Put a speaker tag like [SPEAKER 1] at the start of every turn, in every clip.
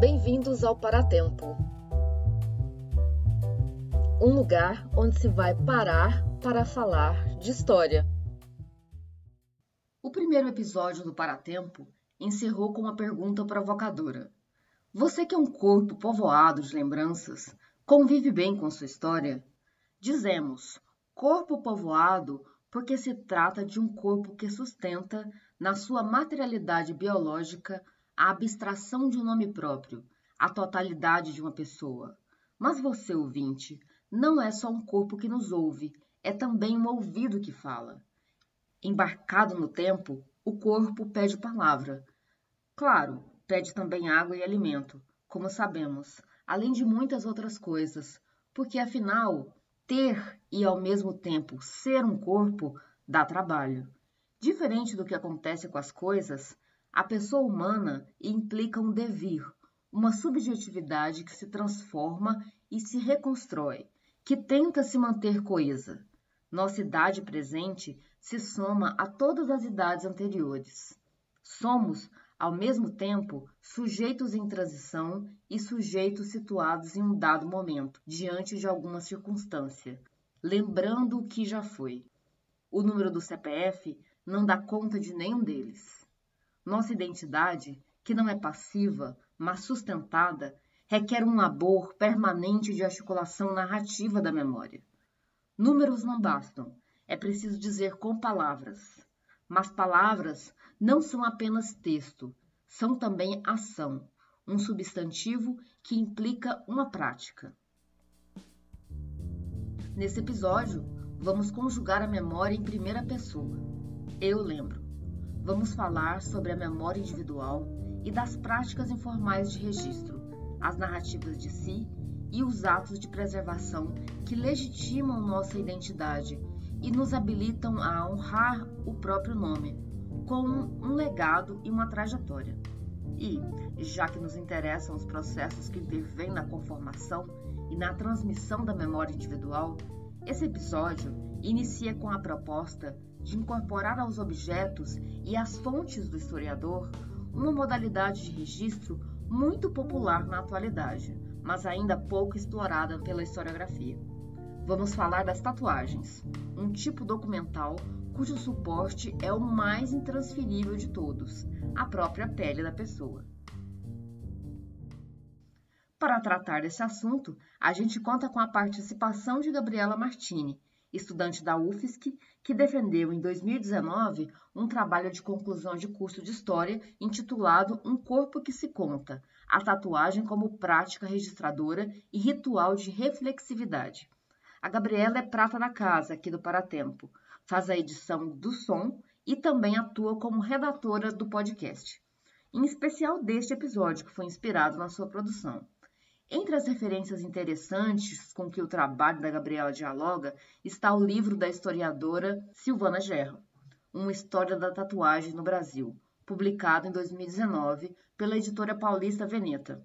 [SPEAKER 1] Bem-vindos ao Paratempo um lugar onde se vai parar para falar de história. O primeiro episódio do Paratempo encerrou com uma pergunta provocadora. Você que é um corpo povoado de lembranças, convive bem com sua história? Dizemos corpo povoado porque se trata de um corpo que sustenta, na sua materialidade biológica, a abstração de um nome próprio, a totalidade de uma pessoa. Mas você, ouvinte, não é só um corpo que nos ouve, é também um ouvido que fala. Embarcado no tempo, o corpo pede palavra. Claro, pede também água e alimento, como sabemos, além de muitas outras coisas, porque afinal, ter e ao mesmo tempo ser um corpo dá trabalho. Diferente do que acontece com as coisas, a pessoa humana implica um devir, uma subjetividade que se transforma e se reconstrói, que tenta se manter coesa. Nossa idade presente se soma a todas as idades anteriores. Somos, ao mesmo tempo, sujeitos em transição e sujeitos situados em um dado momento, diante de alguma circunstância, lembrando o que já foi. O número do CPF não dá conta de nenhum deles. Nossa identidade, que não é passiva, mas sustentada, requer um labor permanente de articulação narrativa da memória. Números não bastam, é preciso dizer com palavras. Mas palavras não são apenas texto, são também ação, um substantivo que implica uma prática. Nesse episódio, vamos conjugar a memória em primeira pessoa. Eu lembro. Vamos falar sobre a memória individual e das práticas informais de registro as narrativas de si e os atos de preservação que legitimam nossa identidade e nos habilitam a honrar o próprio nome, com um legado e uma trajetória. E, já que nos interessam os processos que intervêm na conformação e na transmissão da memória individual, esse episódio inicia com a proposta de incorporar aos objetos e às fontes do historiador uma modalidade de registro muito popular na atualidade, mas ainda pouco explorada pela historiografia. Vamos falar das tatuagens, um tipo documental cujo suporte é o mais intransferível de todos, a própria pele da pessoa. Para tratar desse assunto, a gente conta com a participação de Gabriela Martini, estudante da UFSC, que defendeu em 2019 um trabalho de conclusão de curso de História intitulado Um Corpo que se Conta, a tatuagem como prática registradora e ritual de reflexividade. A Gabriela é prata da casa aqui do Paratempo, faz a edição do som e também atua como redatora do podcast, em especial deste episódio que foi inspirado na sua produção. Entre as referências interessantes com que o trabalho da Gabriela dialoga está o livro da historiadora Silvana Gerro, Uma História da Tatuagem no Brasil, publicado em 2019 pela editora paulista Veneta.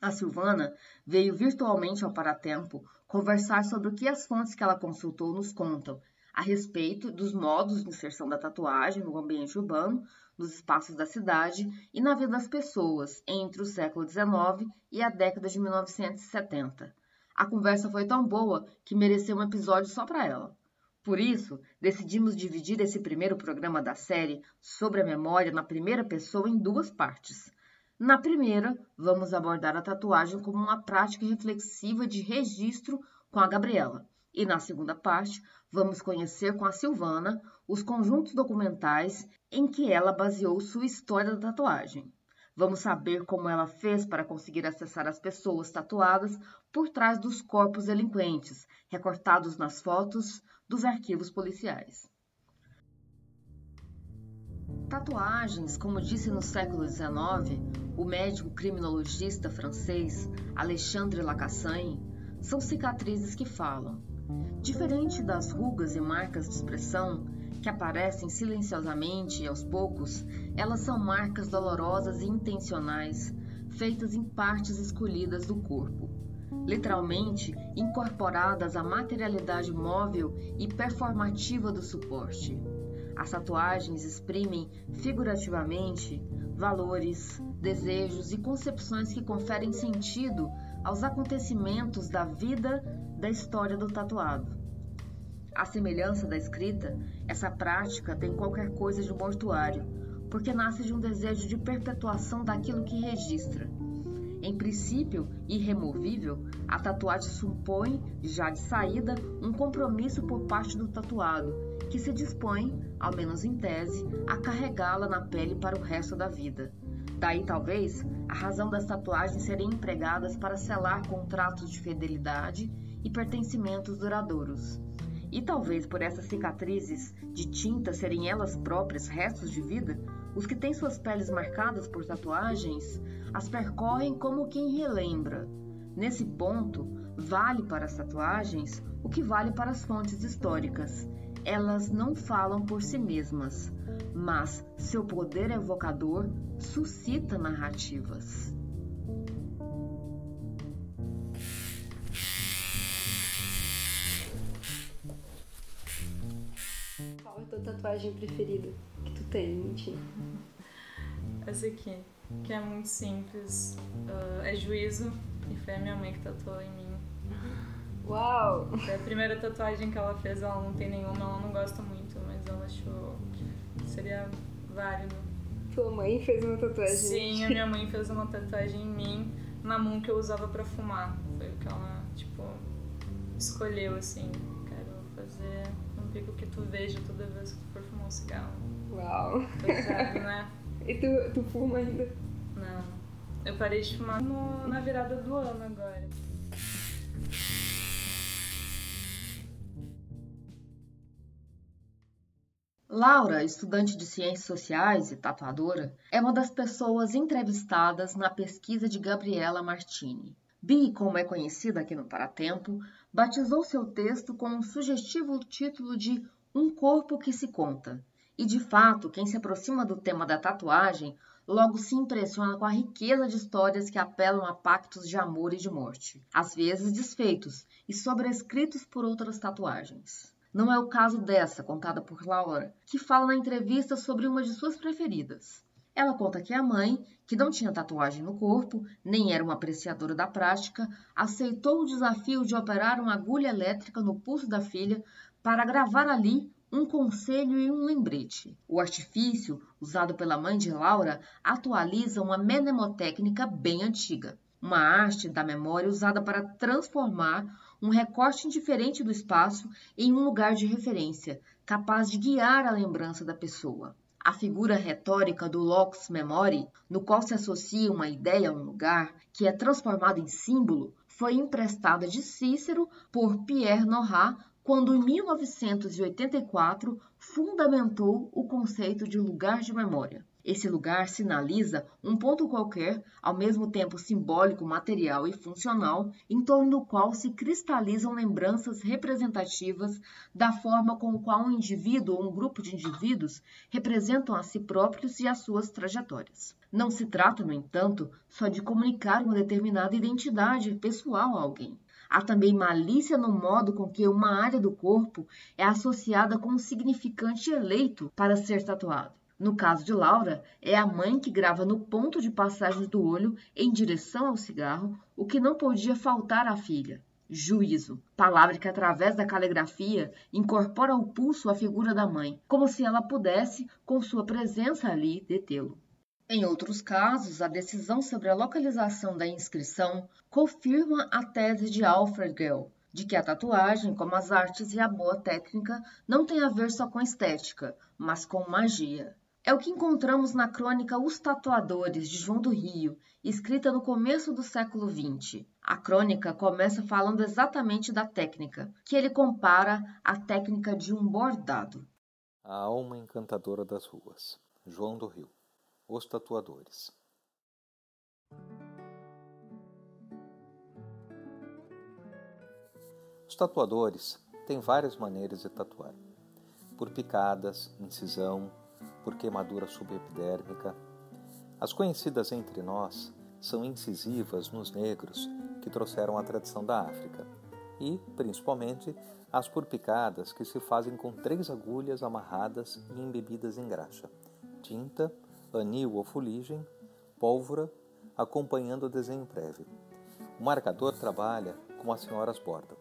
[SPEAKER 1] A Silvana veio virtualmente ao Paratempo conversar sobre o que as fontes que ela consultou nos contam a respeito dos modos de inserção da tatuagem no ambiente urbano, nos espaços da cidade e na vida das pessoas entre o século XIX e a década de 1970. A conversa foi tão boa que mereceu um episódio só para ela. Por isso, decidimos dividir esse primeiro programa da série sobre a memória na primeira pessoa em duas partes. Na primeira, vamos abordar a tatuagem como uma prática reflexiva de registro com a Gabriela. E na segunda parte, vamos conhecer com a Silvana os conjuntos documentais em que ela baseou sua história da tatuagem. Vamos saber como ela fez para conseguir acessar as pessoas tatuadas por trás dos corpos delinquentes, recortados nas fotos dos arquivos policiais. Tatuagens, como disse no século XIX o médico criminologista francês Alexandre Lacassagne, são cicatrizes que falam. Diferente das rugas e marcas de expressão, que aparecem silenciosamente e aos poucos, elas são marcas dolorosas e intencionais, feitas em partes escolhidas do corpo, literalmente incorporadas à materialidade móvel e performativa do suporte. As tatuagens exprimem figurativamente valores, desejos e concepções que conferem sentido aos acontecimentos da vida da história do tatuado. À semelhança da escrita, essa prática tem qualquer coisa de mortuário, porque nasce de um desejo de perpetuação daquilo que registra. Em princípio irremovível, a tatuagem supõe, já de saída, um compromisso por parte do tatuado, que se dispõe, ao menos em tese, a carregá-la na pele para o resto da vida. Daí, talvez, a razão das tatuagens serem empregadas para selar contratos de fidelidade e pertencimentos duradouros. E talvez por essas cicatrizes de tinta serem elas próprias restos de vida, os que têm suas peles marcadas por tatuagens as percorrem como quem relembra. Nesse ponto, vale para as tatuagens o que vale para as fontes históricas. Elas não falam por si mesmas, mas seu poder evocador suscita narrativas.
[SPEAKER 2] Tua tatuagem preferida que tu tem, mentira?
[SPEAKER 3] Essa aqui, que é muito simples. Uh, é juízo e foi a minha mãe que tatuou em mim.
[SPEAKER 2] Uau!
[SPEAKER 3] Foi a primeira tatuagem que ela fez, ela não tem nenhuma, ela não gosta muito, mas ela achou que seria válido.
[SPEAKER 2] Tua mãe fez uma tatuagem?
[SPEAKER 3] Sim, a minha mãe fez uma tatuagem em mim, na mão que eu usava pra fumar. Foi o que ela, tipo, escolheu, assim. Quero fazer pico que tu veja toda vez que tu for fumar um cigarro.
[SPEAKER 2] Uau!
[SPEAKER 3] Pesado, né?
[SPEAKER 2] e tu, tu fuma ainda?
[SPEAKER 3] Não. Eu parei de fumar no, na virada do ano agora.
[SPEAKER 1] Laura, estudante de Ciências Sociais e tatuadora, é uma das pessoas entrevistadas na pesquisa de Gabriela Martini. Bi, como é conhecida aqui no Paratempo, batizou seu texto com um sugestivo título de Um Corpo que se Conta. E de fato, quem se aproxima do tema da tatuagem logo se impressiona com a riqueza de histórias que apelam a pactos de amor e de morte, às vezes desfeitos e sobrescritos por outras tatuagens. Não é o caso dessa, contada por Laura, que fala na entrevista sobre uma de suas preferidas. Ela conta que a mãe, que não tinha tatuagem no corpo, nem era uma apreciadora da prática, aceitou o desafio de operar uma agulha elétrica no pulso da filha para gravar ali um conselho e um lembrete. O artifício, usado pela mãe de Laura, atualiza uma mnemotécnica bem antiga, uma arte da memória usada para transformar um recorte indiferente do espaço em um lugar de referência, capaz de guiar a lembrança da pessoa. A figura retórica do locus memori, no qual se associa uma ideia a um lugar, que é transformado em símbolo, foi emprestada de Cícero por Pierre Nora quando, em 1984, fundamentou o conceito de lugar de memória. Esse lugar sinaliza um ponto qualquer, ao mesmo tempo simbólico, material e funcional, em torno do qual se cristalizam lembranças representativas da forma com qual um indivíduo ou um grupo de indivíduos representam a si próprios e as suas trajetórias. Não se trata, no entanto, só de comunicar uma determinada identidade pessoal a alguém. Há também malícia no modo com que uma área do corpo é associada com um significante eleito para ser tatuado. No caso de Laura, é a mãe que grava no ponto de passagem do olho em direção ao cigarro o que não podia faltar à filha. Juízo, palavra que através da caligrafia incorpora ao pulso a figura da mãe, como se ela pudesse, com sua presença ali, detê-lo. Em outros casos, a decisão sobre a localização da inscrição confirma a tese de Alfred Gell, de que a tatuagem, como as artes e a boa técnica, não tem a ver só com estética, mas com magia. É o que encontramos na crônica Os Tatuadores, de João do Rio, escrita no começo do século XX. A crônica começa falando exatamente da técnica, que ele compara à técnica de um bordado.
[SPEAKER 4] A alma encantadora das ruas. João do Rio. Os Tatuadores. Os tatuadores têm várias maneiras de tatuar: por picadas, incisão, por queimadura subepidérmica. As conhecidas entre nós são incisivas nos negros que trouxeram a tradição da África e, principalmente, as por picadas que se fazem com três agulhas amarradas e embebidas em graxa, tinta, anil ou fuligem, pólvora acompanhando o desenho prévio. O marcador trabalha como as senhoras bordam.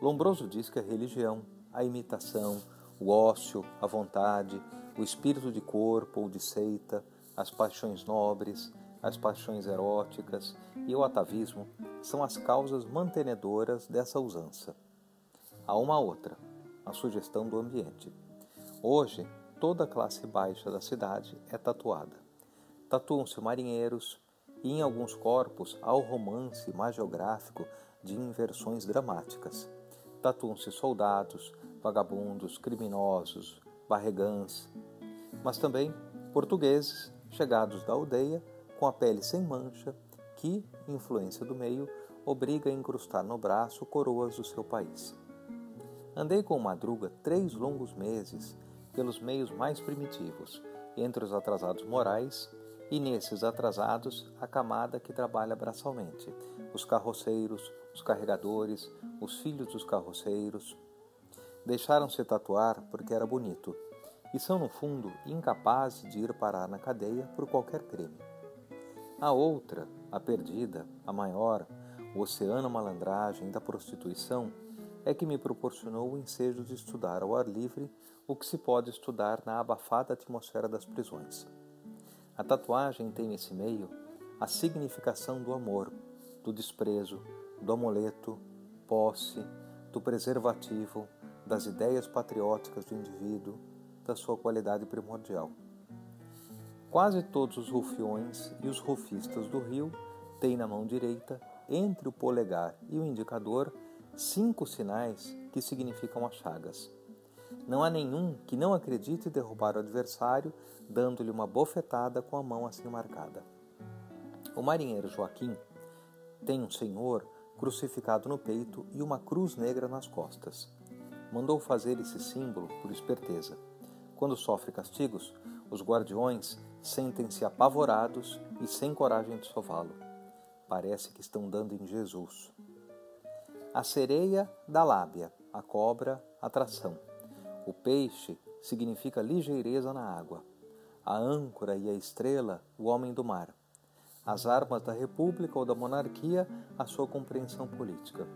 [SPEAKER 4] Lombroso diz que a religião, a imitação, o ócio, a vontade, o espírito de corpo ou de seita, as paixões nobres, as paixões eróticas e o atavismo são as causas mantenedoras dessa usança. Há uma outra, a sugestão do ambiente. Hoje, toda a classe baixa da cidade é tatuada. Tatuam-se marinheiros e, em alguns corpos, há o romance magiográfico de inversões dramáticas. Tatuam-se soldados, vagabundos, criminosos, barregãs, mas também portugueses chegados da aldeia com a pele sem mancha, que, influência do meio, obriga a incrustar no braço coroas do seu país. Andei com Madruga três longos meses pelos meios mais primitivos, entre os atrasados morais, e nesses atrasados a camada que trabalha braçalmente, os carroceiros, os carregadores, os filhos dos carroceiros. Deixaram-se tatuar porque era bonito, e são, no fundo, incapazes de ir parar na cadeia por qualquer crime. A outra, a perdida, a maior, o oceano malandragem da prostituição, é que me proporcionou o ensejo de estudar ao ar livre o que se pode estudar na abafada atmosfera das prisões. A tatuagem tem nesse meio a significação do amor, do desprezo, do amuleto, posse, do preservativo, das ideias patrióticas do indivíduo, da sua qualidade primordial. Quase todos os rufiões e os rufistas do Rio têm na mão direita, entre o polegar e o indicador, cinco sinais que significam as chagas. Não há nenhum que não acredite derrubar o adversário dando-lhe uma bofetada com a mão assim marcada. O marinheiro Joaquim tem um senhor crucificado no peito e uma cruz negra nas costas. Mandou fazer esse símbolo por esperteza. Quando sofre castigos, os guardiões sentem-se apavorados e sem coragem de sová-lo. Parece que estão dando em Jesus. A sereia da lábia, a cobra, atração. O peixe significa ligeireza na água. A âncora e a estrela, o homem do mar. As armas da república ou da monarquia, a sua compreensão política.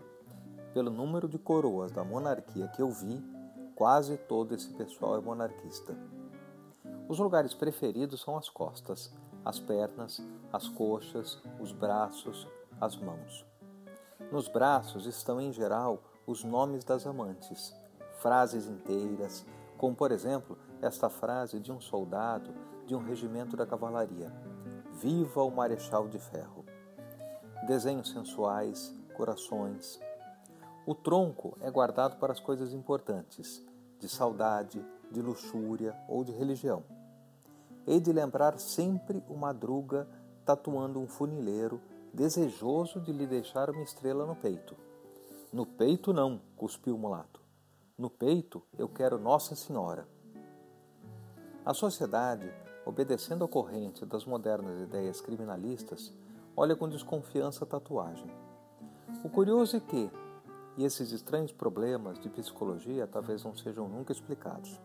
[SPEAKER 4] Pelo número de coroas da monarquia que eu vi, Quase todo esse pessoal é monarquista. Os lugares preferidos são as costas, as pernas, as coxas, os braços, as mãos. Nos braços estão, em geral, os nomes das amantes, frases inteiras, como, por exemplo, esta frase de um soldado de um regimento da cavalaria: Viva o Marechal de Ferro! Desenhos sensuais, corações, o tronco é guardado para as coisas importantes, de saudade, de luxúria ou de religião. Hei de lembrar sempre o madruga tatuando um funileiro, desejoso de lhe deixar uma estrela no peito. No peito não, cuspiu o mulato. No peito eu quero Nossa Senhora. A sociedade, obedecendo à corrente das modernas ideias criminalistas, olha com desconfiança a tatuagem. O curioso é que, e esses estranhos problemas de psicologia talvez não sejam nunca explicados.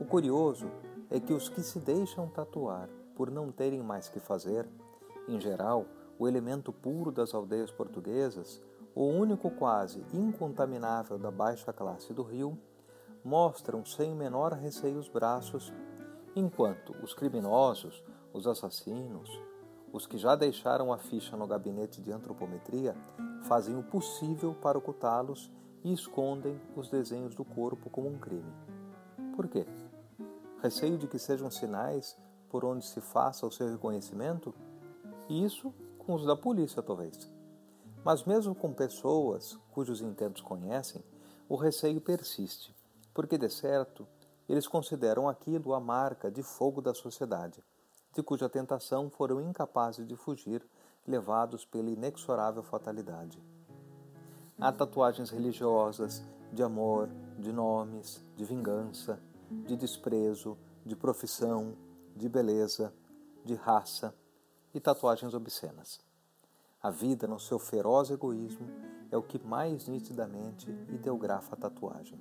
[SPEAKER 4] O curioso é que os que se deixam tatuar por não terem mais que fazer, em geral, o elemento puro das aldeias portuguesas, o único quase incontaminável da baixa classe do Rio, mostram sem menor receio os braços, enquanto os criminosos, os assassinos, os que já deixaram a ficha no gabinete de antropometria fazem o possível para ocultá-los e escondem os desenhos do corpo como um crime. Por quê? Receio de que sejam sinais por onde se faça o seu reconhecimento? Isso com os da polícia, talvez. Mas, mesmo com pessoas cujos intentos conhecem, o receio persiste, porque, de certo, eles consideram aquilo a marca de fogo da sociedade, de cuja tentação foram incapazes de fugir levados pela inexorável fatalidade. Há tatuagens religiosas, de amor, de nomes, de vingança, de desprezo, de profissão, de beleza, de raça e tatuagens obscenas. A vida, no seu feroz egoísmo, é o que mais nitidamente ideografa a tatuagem.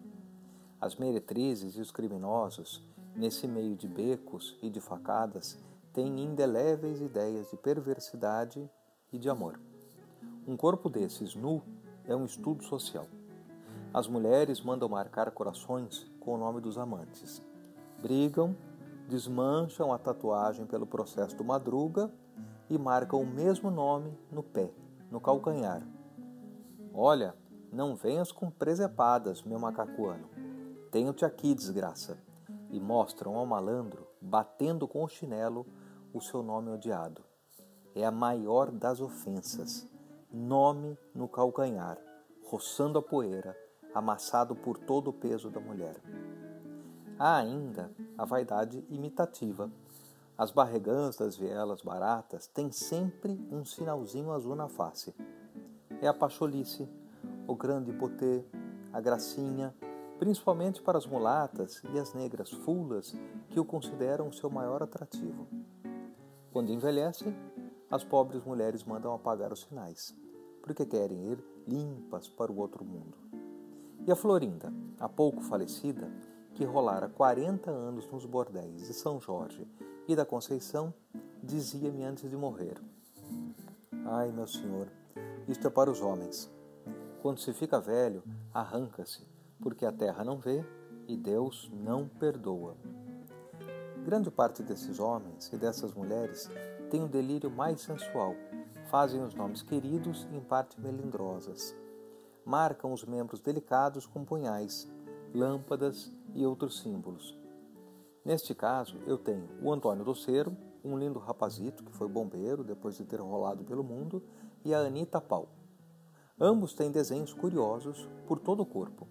[SPEAKER 4] As meretrizes e os criminosos, nesse meio de becos e de facadas, têm indeléveis ideias de perversidade e de amor. Um corpo desses nu é um estudo social. As mulheres mandam marcar corações com o nome dos amantes. Brigam, desmancham a tatuagem pelo processo do madruga e marcam o mesmo nome no pé, no calcanhar. Olha, não venhas com presepadas, meu macacuano. Tenho-te aqui, desgraça. E mostram ao malandro, batendo com o chinelo, o seu nome odiado. É a maior das ofensas nome no calcanhar, roçando a poeira, amassado por todo o peso da mulher. Há ainda a vaidade imitativa. As barregãs das vielas baratas têm sempre um sinalzinho azul na face. É a pacholice, o grande potê, a gracinha, principalmente para as mulatas e as negras fulas que o consideram seu maior atrativo. Quando envelhecem, as pobres mulheres mandam apagar os sinais porque querem ir limpas para o outro mundo. E a Florinda, há pouco falecida, que rolara 40 anos nos bordéis de São Jorge e da Conceição, dizia-me antes de morrer: Ai, meu senhor, isto é para os homens. Quando se fica velho, arranca-se, porque a terra não vê e Deus não perdoa. Grande parte desses homens e dessas mulheres tem um delírio mais sensual fazem os nomes queridos em parte melindrosas. Marcam os membros delicados com punhais, lâmpadas e outros símbolos. Neste caso, eu tenho o Antônio Doceiro, um lindo rapazito que foi bombeiro depois de ter rolado pelo mundo, e a Anita Pau. Ambos têm desenhos curiosos por todo o corpo,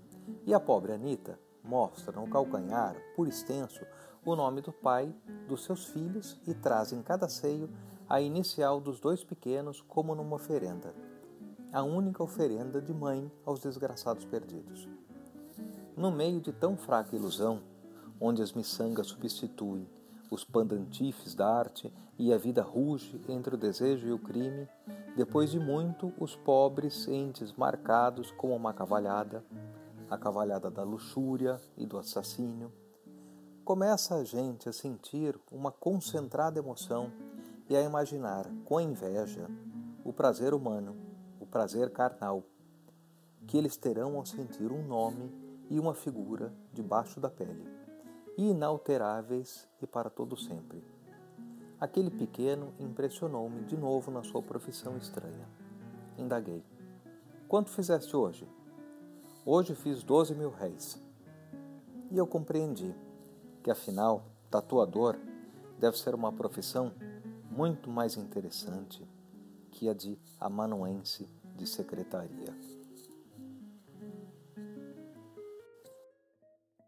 [SPEAKER 4] e a pobre Anita mostra no calcanhar, por extenso, o nome do pai, dos seus filhos e traz em cada seio a inicial dos dois pequenos como numa oferenda, a única oferenda de mãe aos desgraçados perdidos. No meio de tão fraca ilusão, onde as miçangas substituem os pandantifes da arte e a vida ruge entre o desejo e o crime, depois de muito os pobres entes marcados como uma cavalhada, a cavalhada da luxúria e do assassínio, começa a gente a sentir uma concentrada emoção e a imaginar com inveja o prazer humano, o prazer carnal, que eles terão ao sentir um nome e uma figura debaixo da pele, inalteráveis e para todo sempre. Aquele pequeno impressionou-me de novo na sua profissão estranha. Indaguei. Quanto fizeste hoje? Hoje fiz doze mil réis. E eu compreendi que, afinal, tatuador deve ser uma profissão muito mais interessante que a de amanuense de secretaria.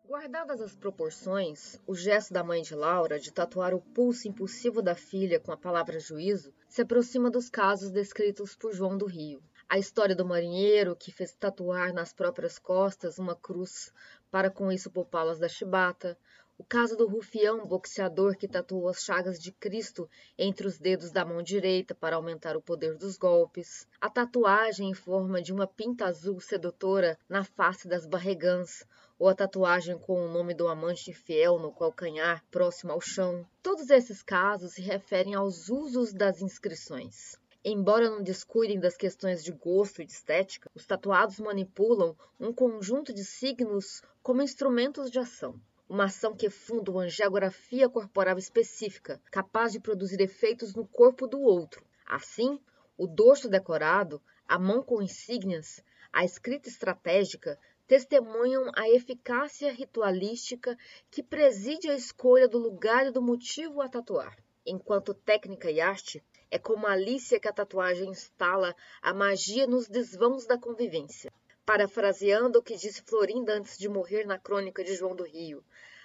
[SPEAKER 1] Guardadas as proporções, o gesto da mãe de Laura de tatuar o pulso impulsivo da filha com a palavra juízo se aproxima dos casos descritos por João do Rio. A história do marinheiro que fez tatuar nas próprias costas uma cruz para com isso poupá-las da chibata, o caso do rufião boxeador que tatuou as chagas de Cristo entre os dedos da mão direita para aumentar o poder dos golpes, a tatuagem em forma de uma pinta azul sedutora na face das barregãs, ou a tatuagem com o nome do amante infiel no calcanhar próximo ao chão. Todos esses casos se referem aos usos das inscrições. Embora não descuidem das questões de gosto e de estética, os tatuados manipulam um conjunto de signos como instrumentos de ação uma ação que funda uma geografia corporal específica, capaz de produzir efeitos no corpo do outro. Assim, o dorso decorado, a mão com insígnias, a escrita estratégica testemunham a eficácia ritualística que preside a escolha do lugar e do motivo a tatuar. Enquanto técnica e arte, é como a Alicia que a tatuagem instala a magia nos desvãos da convivência. Parafraseando o que disse Florinda antes de morrer na crônica de João do Rio,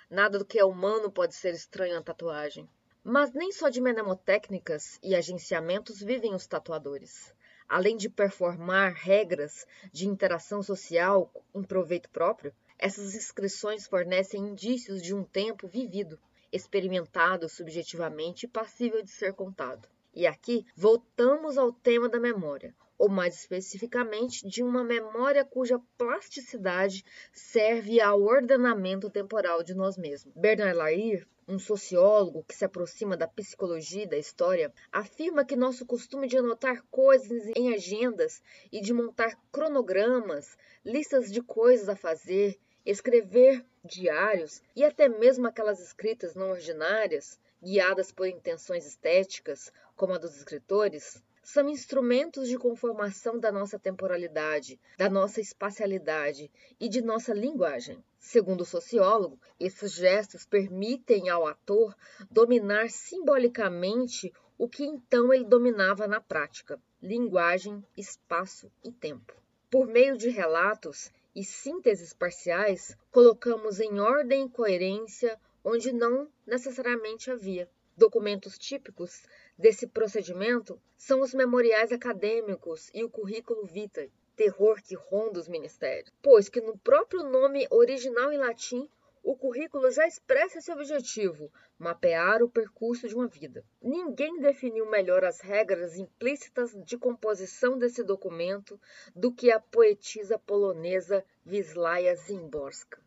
[SPEAKER 1] nada do que é humano pode ser estranho à tatuagem. Mas nem só de mnemotécnicas e agenciamentos vivem os tatuadores. Além de performar regras de interação social em proveito próprio, essas inscrições fornecem indícios de um tempo vivido, experimentado subjetivamente e passível de ser contado. E aqui voltamos ao tema da memória, ou mais especificamente, de uma memória cuja plasticidade serve ao ordenamento temporal de nós mesmos. Bernard Lair, um sociólogo que se aproxima da psicologia e da história, afirma que nosso costume de anotar coisas em agendas e de montar cronogramas, listas de coisas a fazer, escrever diários e até mesmo aquelas escritas não ordinárias, guiadas por intenções estéticas, como a dos escritores, são instrumentos de conformação da nossa temporalidade, da nossa espacialidade e de nossa linguagem. Segundo o sociólogo, esses gestos permitem ao ator dominar simbolicamente o que então ele dominava na prática: linguagem, espaço e tempo. Por meio de relatos e sínteses parciais, colocamos em ordem e coerência onde não necessariamente havia. Documentos típicos desse procedimento são os memoriais acadêmicos e o currículo vitae, terror que ronda os ministérios, pois que no próprio nome original em latim o currículo já expressa esse objetivo: mapear o percurso de uma vida. Ninguém definiu melhor as regras implícitas de composição desse documento do que a poetisa polonesa Wisława Szymborska.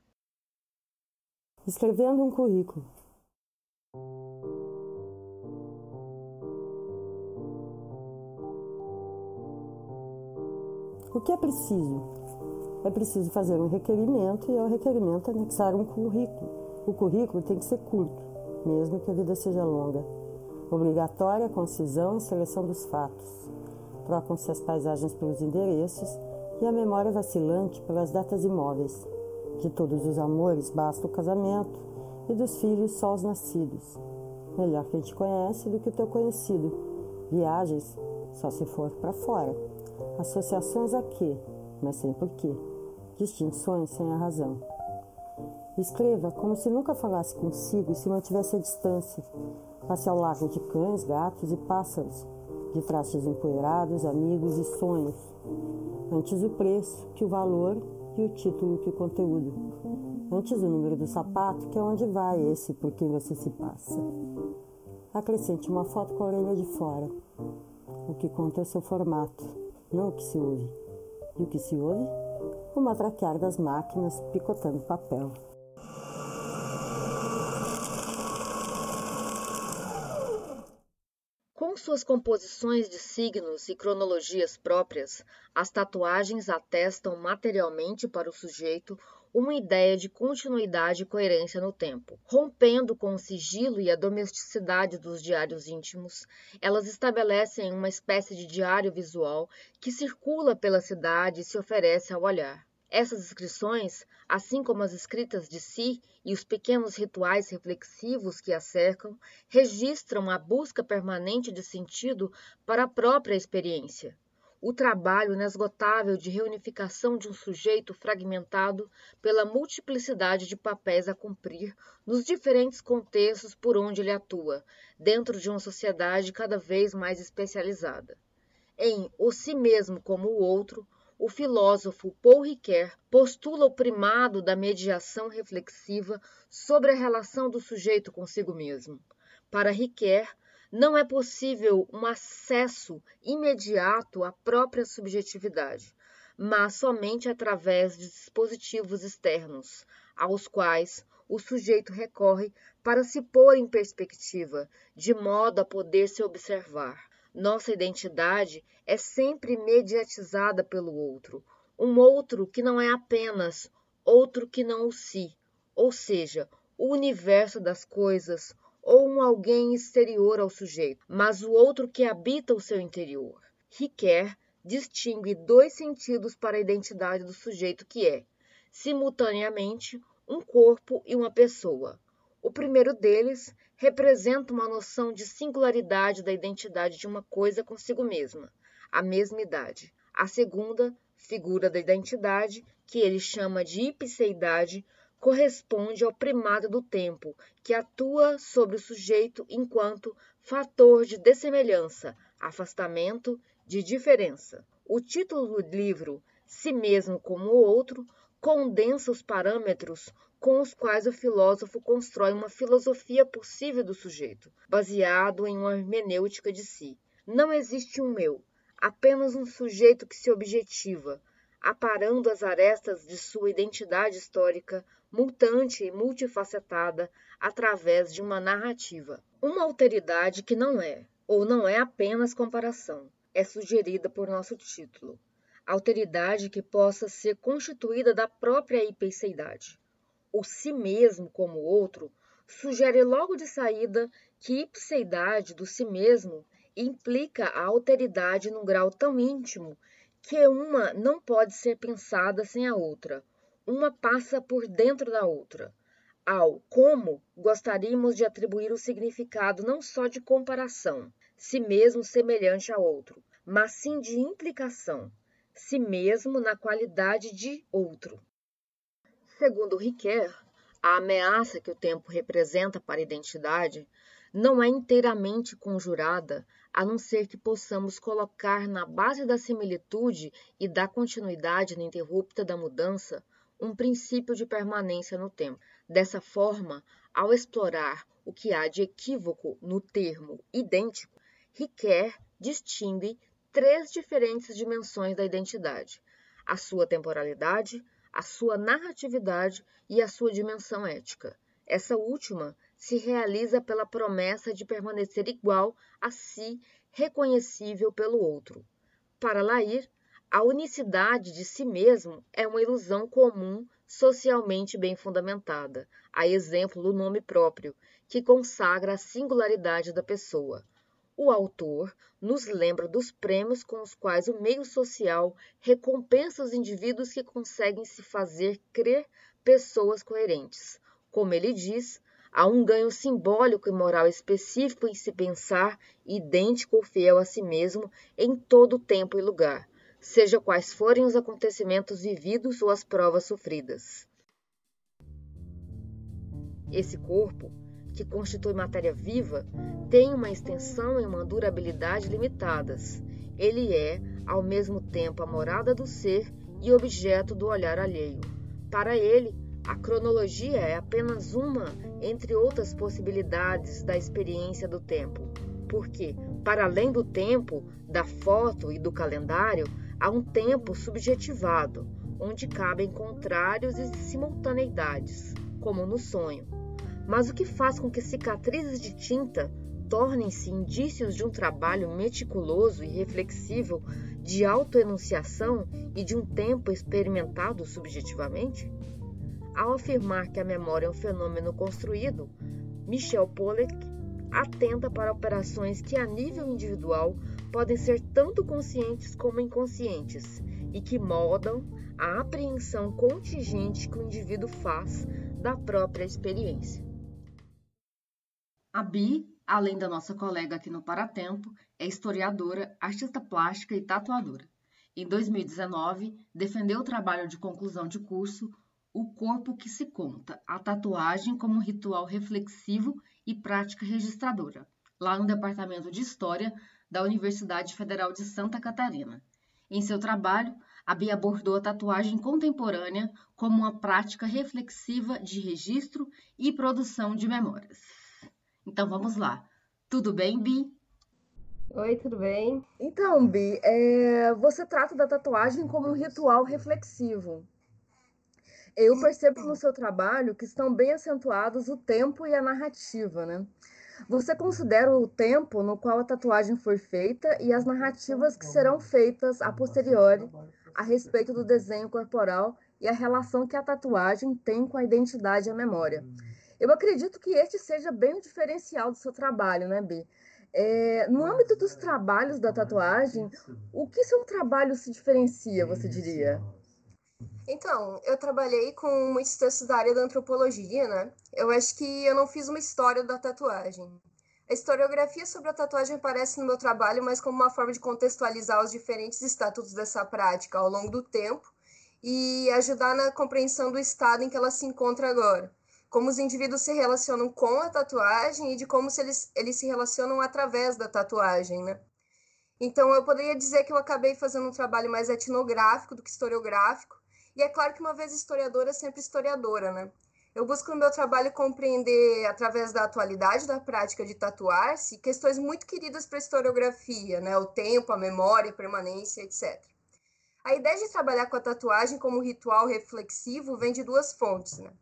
[SPEAKER 5] Escrevendo um currículo. O que é preciso? É preciso fazer um requerimento e ao requerimento anexar um currículo. O currículo tem que ser curto, mesmo que a vida seja longa. Obrigatória a concisão e seleção dos fatos. Trocam-se as paisagens pelos endereços e a memória vacilante pelas datas imóveis. De todos os amores basta o casamento e dos filhos só os nascidos. Melhor quem te conhece do que o teu conhecido. Viagens só se for para fora. Associações a quê? Mas sem porquê. Distinções sem a razão. Escreva como se nunca falasse consigo e se mantivesse à distância. Passe ao largo de cães, gatos e pássaros, de trastes empoeirados, amigos e sonhos. Antes o preço que o valor e o título que o conteúdo. Antes o número do sapato, que é onde vai esse por quem você se passa. Acrescente uma foto com a orelha de fora. O que conta é o seu formato não o que se ouve. E o que se ouve? O matraquear das máquinas picotando papel.
[SPEAKER 1] Com suas composições de signos e cronologias próprias, as tatuagens atestam materialmente para o sujeito uma ideia de continuidade e coerência no tempo. Rompendo com o sigilo e a domesticidade dos diários íntimos, elas estabelecem uma espécie de diário visual que circula pela cidade e se oferece ao olhar. Essas inscrições, assim como as escritas de si e os pequenos rituais reflexivos que a cercam, registram a busca permanente de sentido para a própria experiência o trabalho inesgotável de reunificação de um sujeito fragmentado pela multiplicidade de papéis a cumprir nos diferentes contextos por onde ele atua, dentro de uma sociedade cada vez mais especializada. Em O Si Mesmo como o Outro, o filósofo Paul Ricoeur postula o primado da mediação reflexiva sobre a relação do sujeito consigo mesmo. Para Ricoeur, não é possível um acesso imediato à própria subjetividade, mas somente através de dispositivos externos, aos quais o sujeito recorre para se pôr em perspectiva, de modo a poder se observar. Nossa identidade é sempre mediatizada pelo outro, um outro que não é apenas outro que não o si, ou seja, o universo das coisas, ou um alguém exterior ao sujeito, mas o outro que habita o seu interior. Riquet distingue dois sentidos para a identidade do sujeito que é, simultaneamente, um corpo e uma pessoa. O primeiro deles representa uma noção de singularidade da identidade de uma coisa consigo mesma, a mesma idade. A segunda, figura da identidade, que ele chama de ipseidade, corresponde ao primado do tempo, que atua sobre o sujeito enquanto fator de dessemelhança, afastamento, de diferença. O título do livro, Si Mesmo como o Outro, condensa os parâmetros com os quais o filósofo constrói uma filosofia possível do sujeito, baseado em uma hermenêutica de si. Não existe um meu, apenas um sujeito que se objetiva, aparando as arestas de sua identidade histórica, mutante e multifacetada, através de uma narrativa. Uma alteridade que não é, ou não é apenas comparação, é sugerida por nosso título. Alteridade que possa ser constituída da própria hiperseidade. O si mesmo como outro sugere logo de saída que ipseidade do si mesmo implica a alteridade num grau tão íntimo que uma não pode ser pensada sem a outra. Uma passa por dentro da outra. Ao como gostaríamos de atribuir o significado não só de comparação, si mesmo semelhante a outro, mas sim de implicação, si mesmo na qualidade de outro. Segundo Riquet, a ameaça que o tempo representa para a identidade não é inteiramente conjurada, a não ser que possamos colocar na base da similitude e da continuidade ininterrupta da mudança um princípio de permanência no tempo. Dessa forma, ao explorar o que há de equívoco no termo idêntico, Riquet distingue três diferentes dimensões da identidade: a sua temporalidade, a sua narratividade e a sua dimensão ética. Essa última se realiza pela promessa de permanecer igual a si, reconhecível pelo outro. Para Lair, a unicidade de si mesmo é uma ilusão comum, socialmente bem fundamentada, a exemplo do nome próprio, que consagra a singularidade da pessoa o autor nos lembra dos prêmios com os quais o meio social recompensa os indivíduos que conseguem se fazer crer pessoas coerentes. Como ele diz, há um ganho simbólico e moral específico em se pensar idêntico ou fiel a si mesmo em todo tempo e lugar, seja quais forem os acontecimentos vividos ou as provas sofridas. Esse corpo que constitui matéria viva, tem uma extensão e uma durabilidade limitadas. Ele é, ao mesmo tempo, a morada do ser e objeto do olhar alheio. Para ele, a cronologia é apenas uma entre outras possibilidades da experiência do tempo, porque, para além do tempo, da foto e do calendário, há um tempo subjetivado, onde cabem contrários e simultaneidades, como no sonho. Mas o que faz com que cicatrizes de tinta tornem-se indícios de um trabalho meticuloso e reflexivo de autoenunciação e de um tempo experimentado subjetivamente? Ao afirmar que a memória é um fenômeno construído, Michel Pollack atenta para operações que, a nível individual, podem ser tanto conscientes como inconscientes e que moldam a apreensão contingente que o indivíduo faz da própria experiência. A Bi, além da nossa colega aqui no Paratempo, é historiadora, artista plástica e tatuadora. Em 2019, defendeu o trabalho de conclusão de curso O Corpo que se Conta, a tatuagem como ritual reflexivo e prática registradora, lá no Departamento de História da Universidade Federal de Santa Catarina. Em seu trabalho, a Bia abordou a tatuagem contemporânea como uma prática reflexiva de registro e produção de memórias. Então vamos lá. Tudo bem, Bi?
[SPEAKER 2] Oi, tudo bem?
[SPEAKER 1] Então, Bi, é... você trata da tatuagem como um ritual reflexivo. Eu percebo no seu trabalho que estão bem acentuados o tempo e a narrativa, né? Você considera o tempo no qual a tatuagem foi feita e as narrativas que serão feitas a posteriori a respeito do desenho corporal e a relação que a tatuagem tem com a identidade e a memória. Eu acredito que este seja bem o diferencial do seu trabalho, né, Bi? É, no âmbito dos trabalhos da tatuagem, o que seu trabalho se diferencia, você diria?
[SPEAKER 6] Então, eu trabalhei com muitos textos da área da antropologia, né? Eu acho que eu não fiz uma história da tatuagem. A historiografia sobre a tatuagem aparece no meu trabalho, mas como uma forma de contextualizar os diferentes estatutos dessa prática ao longo do tempo e ajudar na compreensão do estado em que ela se encontra agora como os indivíduos se relacionam com a tatuagem e de como eles, eles se relacionam através da tatuagem, né? Então, eu poderia dizer que eu acabei fazendo um trabalho mais etnográfico do que historiográfico, e é claro que uma vez historiadora, sempre historiadora, né? Eu busco no meu trabalho compreender, através da atualidade da prática de tatuar-se, questões muito queridas para a historiografia, né? o tempo, a memória, a permanência, etc. A ideia de trabalhar com a tatuagem como ritual reflexivo vem de duas fontes. Né?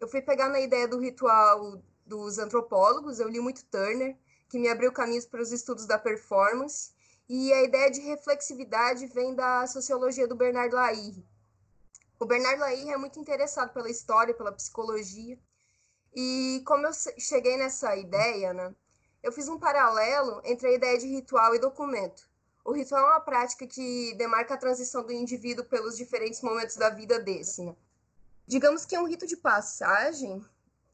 [SPEAKER 6] Eu fui pegar na ideia do ritual dos antropólogos, eu li muito Turner, que me abriu caminhos para os estudos da performance, e a ideia de reflexividade vem da sociologia do Bernard Lahire, o Bernardo Lahire é muito interessado pela história, pela psicologia. E como eu cheguei nessa ideia, né, eu fiz um paralelo entre a ideia de ritual e documento. O ritual é uma prática que demarca a transição do indivíduo pelos diferentes momentos da vida desse. Né? Digamos que um rito de passagem,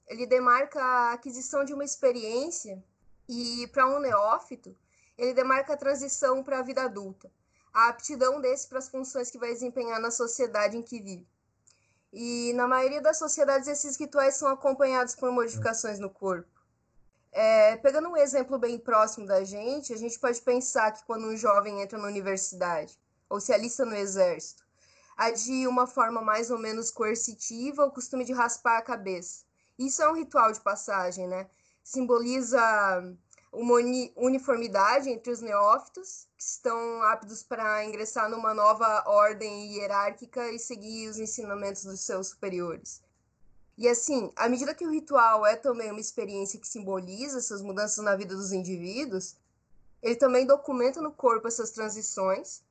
[SPEAKER 6] ele demarca a aquisição de uma experiência e para um neófito, ele demarca a transição para a vida adulta a aptidão desse para as funções que vai desempenhar na sociedade em que vive. E na maioria das sociedades, esses rituais são acompanhados por modificações no corpo. É, pegando um exemplo bem próximo da gente, a gente pode pensar que quando um jovem entra na universidade ou se alista no exército, há de uma forma mais ou menos coercitiva o costume de raspar a cabeça. Isso é um ritual de passagem, né? Simboliza uma uniformidade entre os neófitos, que estão aptos para ingressar numa nova ordem hierárquica e seguir os ensinamentos dos seus superiores. E assim, à medida que o ritual é também uma experiência que simboliza essas mudanças na vida dos indivíduos, ele também documenta no corpo essas transições.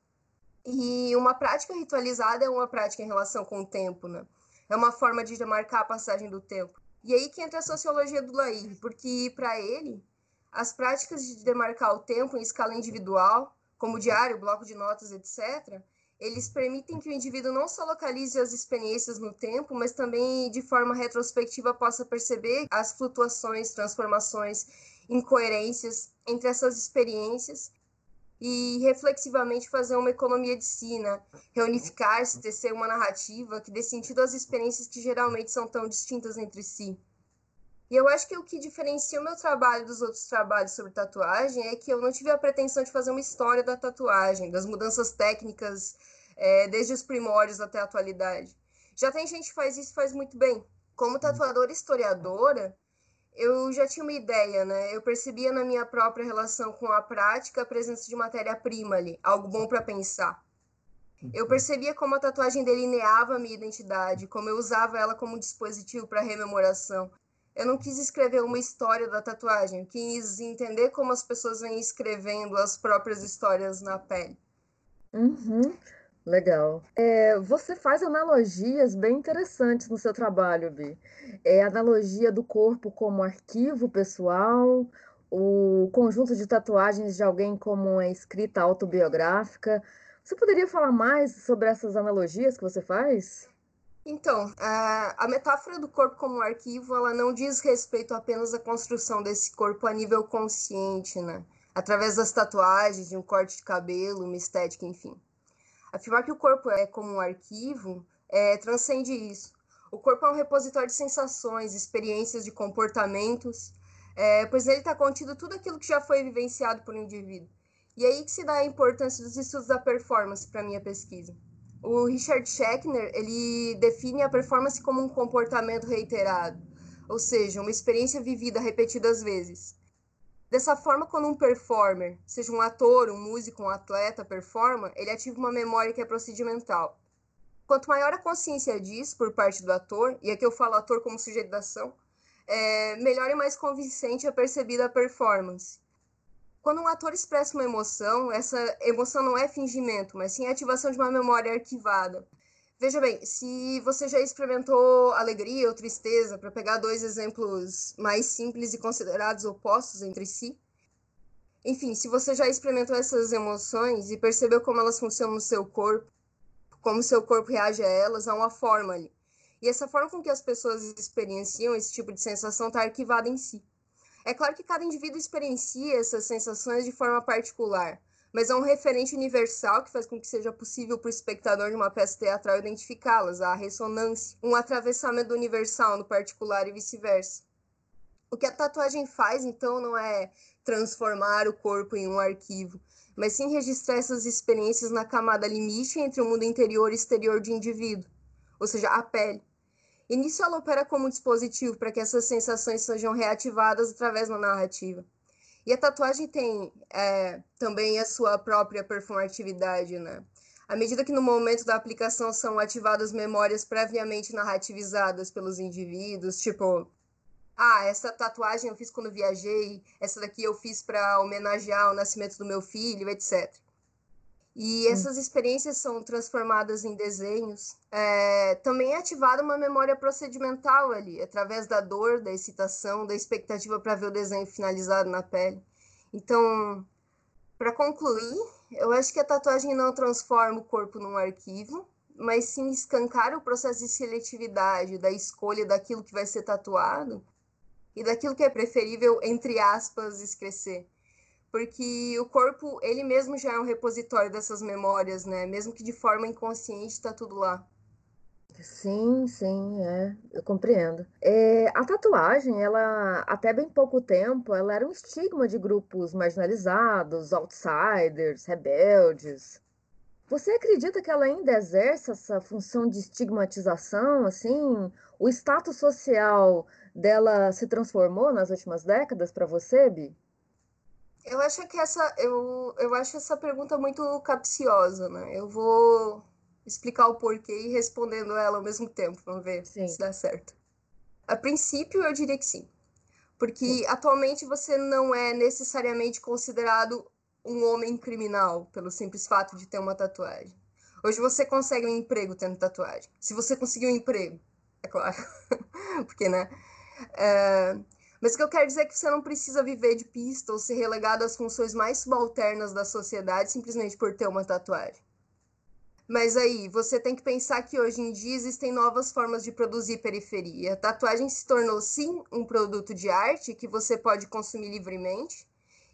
[SPEAKER 6] E uma prática ritualizada é uma prática em relação com o tempo, né? É uma forma de marcar a passagem do tempo. E aí que entra a sociologia do Lair, porque para ele, as práticas de demarcar o tempo em escala individual, como diário, bloco de notas, etc., eles permitem que o indivíduo não só localize as experiências no tempo, mas também de forma retrospectiva possa perceber as flutuações, transformações, incoerências entre essas experiências e reflexivamente fazer uma economia de si, né? reunificar-se, tecer uma narrativa que dê sentido às experiências que geralmente são tão distintas entre si. E eu acho que o que diferencia o meu trabalho dos outros trabalhos sobre tatuagem é que eu não tive a pretensão de fazer uma história da tatuagem, das mudanças técnicas, é, desde os primórdios até a atualidade. Já tem gente que faz isso e faz muito bem. Como tatuadora historiadora, eu já tinha uma ideia, né? Eu percebia na minha própria relação com a prática a presença de matéria-prima ali, algo bom para pensar. Eu percebia como a tatuagem delineava a minha identidade, como eu usava ela como dispositivo para rememoração, eu não quis escrever uma história da tatuagem, eu quis entender como as pessoas vêm escrevendo as próprias histórias na pele.
[SPEAKER 7] Uhum. Legal. É, você faz analogias bem interessantes no seu trabalho, Bi. É analogia do corpo como arquivo pessoal, o conjunto de tatuagens de alguém como uma escrita autobiográfica. Você poderia falar mais sobre essas analogias que você faz?
[SPEAKER 6] Então, a, metáfora do corpo como arquivo, ela não diz respeito apenas à construção desse corpo a nível consciente, né? Através das tatuagens, de um corte de cabelo, uma estética, enfim. Afirmar que o corpo é como um arquivo é, transcende isso. O corpo é um repositório de sensações, experiências, de comportamentos, é, pois nele está contido tudo aquilo que já foi vivenciado por um indivíduo. E é aí que se dá a importância dos estudos da performance para minha pesquisa. O Richard Schechner, ele define a performance como um comportamento reiterado, ou seja, uma experiência vivida repetidas vezes. Dessa forma, quando um performer, seja um ator, um músico, um atleta, performa, ele ativa uma memória que é procedimental. Quanto maior a consciência disso por parte do ator, e aqui eu falo ator como sujeito da ação, é, melhor e mais convincente é percebida a performance. Quando um ator expressa uma emoção, essa emoção não é fingimento, mas sim a ativação de uma memória arquivada. Veja bem, se você já experimentou alegria ou tristeza, para pegar dois exemplos mais simples e considerados opostos entre si, enfim, se você já experimentou essas emoções e percebeu como elas funcionam no seu corpo, como seu corpo reage a elas, há uma forma ali. E essa forma com que as pessoas experienciam esse tipo de sensação está arquivada em si. É claro que cada indivíduo experiencia essas sensações de forma particular, mas é um referente universal que faz com que seja possível para o espectador de uma peça teatral identificá-las, a ressonância, um atravessamento universal no particular e vice-versa. O que a tatuagem faz, então, não é transformar o corpo em um arquivo, mas sim registrar essas experiências na camada limite entre o mundo interior e exterior de indivíduo, ou seja, a pele. Nisso ela opera como dispositivo para que essas sensações sejam reativadas através da narrativa. E a tatuagem tem é, também a sua própria performatividade, né? À medida que no momento da aplicação são ativadas memórias previamente narrativizadas pelos indivíduos, tipo, ah, essa tatuagem eu fiz quando viajei, essa daqui eu fiz para homenagear o nascimento do meu filho, etc. E essas experiências são transformadas em desenhos. É, também é ativada uma memória procedimental ali, através da dor, da excitação, da expectativa para ver o desenho finalizado na pele. Então, para concluir, eu acho que a tatuagem não transforma o corpo num arquivo, mas sim escancara o processo de seletividade, da escolha daquilo que vai ser tatuado e daquilo que é preferível, entre aspas, esquecer porque o corpo, ele mesmo já é um repositório dessas memórias, né? Mesmo que de forma inconsciente, está tudo lá.
[SPEAKER 7] Sim, sim, é, eu compreendo. É, a tatuagem, ela, até bem pouco tempo, ela era um estigma de grupos marginalizados, outsiders, rebeldes. Você acredita que ela ainda exerce essa função de estigmatização, assim? O status social dela se transformou nas últimas décadas para você, Bi?
[SPEAKER 6] Eu acho que essa eu, eu acho essa pergunta muito capciosa, né? Eu vou explicar o porquê e respondendo ela ao mesmo tempo, vamos ver sim. se dá certo. A princípio, eu diria que sim. Porque sim. atualmente você não é necessariamente considerado um homem criminal pelo simples fato de ter uma tatuagem. Hoje você consegue um emprego tendo tatuagem. Se você conseguir um emprego, é claro. Porque, né? É, mas o que eu quero dizer é que você não precisa viver de pista ou ser relegado às funções mais subalternas da sociedade simplesmente por ter uma tatuagem. Mas aí, você tem que pensar que hoje em dia existem novas formas de produzir periferia. A tatuagem se tornou, sim, um produto de arte que você pode consumir livremente.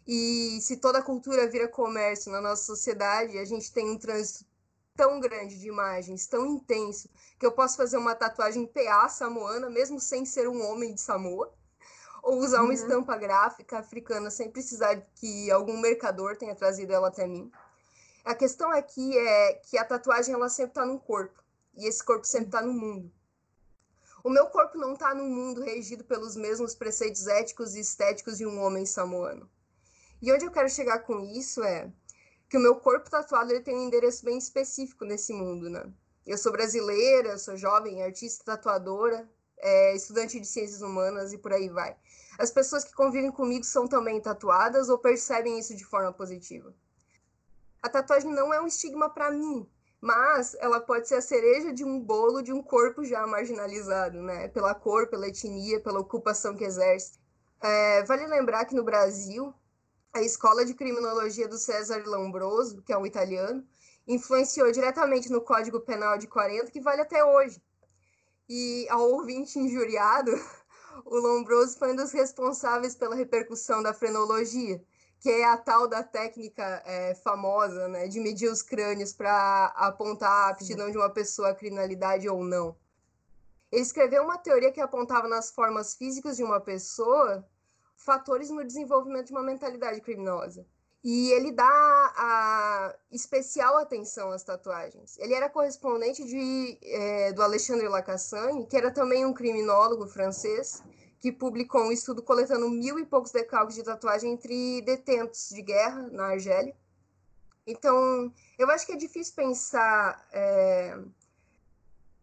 [SPEAKER 6] E se toda a cultura vira comércio na nossa sociedade, a gente tem um trânsito tão grande de imagens, tão intenso, que eu posso fazer uma tatuagem PA samoana, mesmo sem ser um homem de Samoa ou usar uma uhum. estampa gráfica africana sem precisar que algum mercador tenha trazido ela até mim. A questão aqui é que a tatuagem ela sempre está no corpo e esse corpo sempre está no mundo. O meu corpo não está num mundo regido pelos mesmos preceitos éticos e estéticos de um homem samoano. E onde eu quero chegar com isso é que o meu corpo tatuado ele tem um endereço bem específico nesse mundo, né? Eu sou brasileira, sou jovem, artista tatuadora, é, estudante de ciências humanas e por aí vai. As pessoas que convivem comigo são também tatuadas ou percebem isso de forma positiva. A tatuagem não é um estigma para mim, mas ela pode ser a cereja de um bolo de um corpo já marginalizado, né? Pela cor, pela etnia, pela ocupação que exerce. É, vale lembrar que no Brasil, a escola de criminologia do César Lombroso, que é um italiano, influenciou diretamente no Código Penal de 40, que vale até hoje. E ao ouvinte injuriado, o Lombroso foi um dos responsáveis pela repercussão da frenologia, que é a tal da técnica é, famosa né, de medir os crânios para apontar a aptidão de uma pessoa à criminalidade ou não. Ele escreveu uma teoria que apontava nas formas físicas de uma pessoa fatores no desenvolvimento de uma mentalidade criminosa. E ele dá a especial atenção às tatuagens. Ele era correspondente de, é, do Alexandre Lacassagne, que era também um criminólogo francês, que publicou um estudo coletando mil e poucos decalques de tatuagem entre detentos de guerra na Argélia. Então, eu acho que é difícil pensar, é,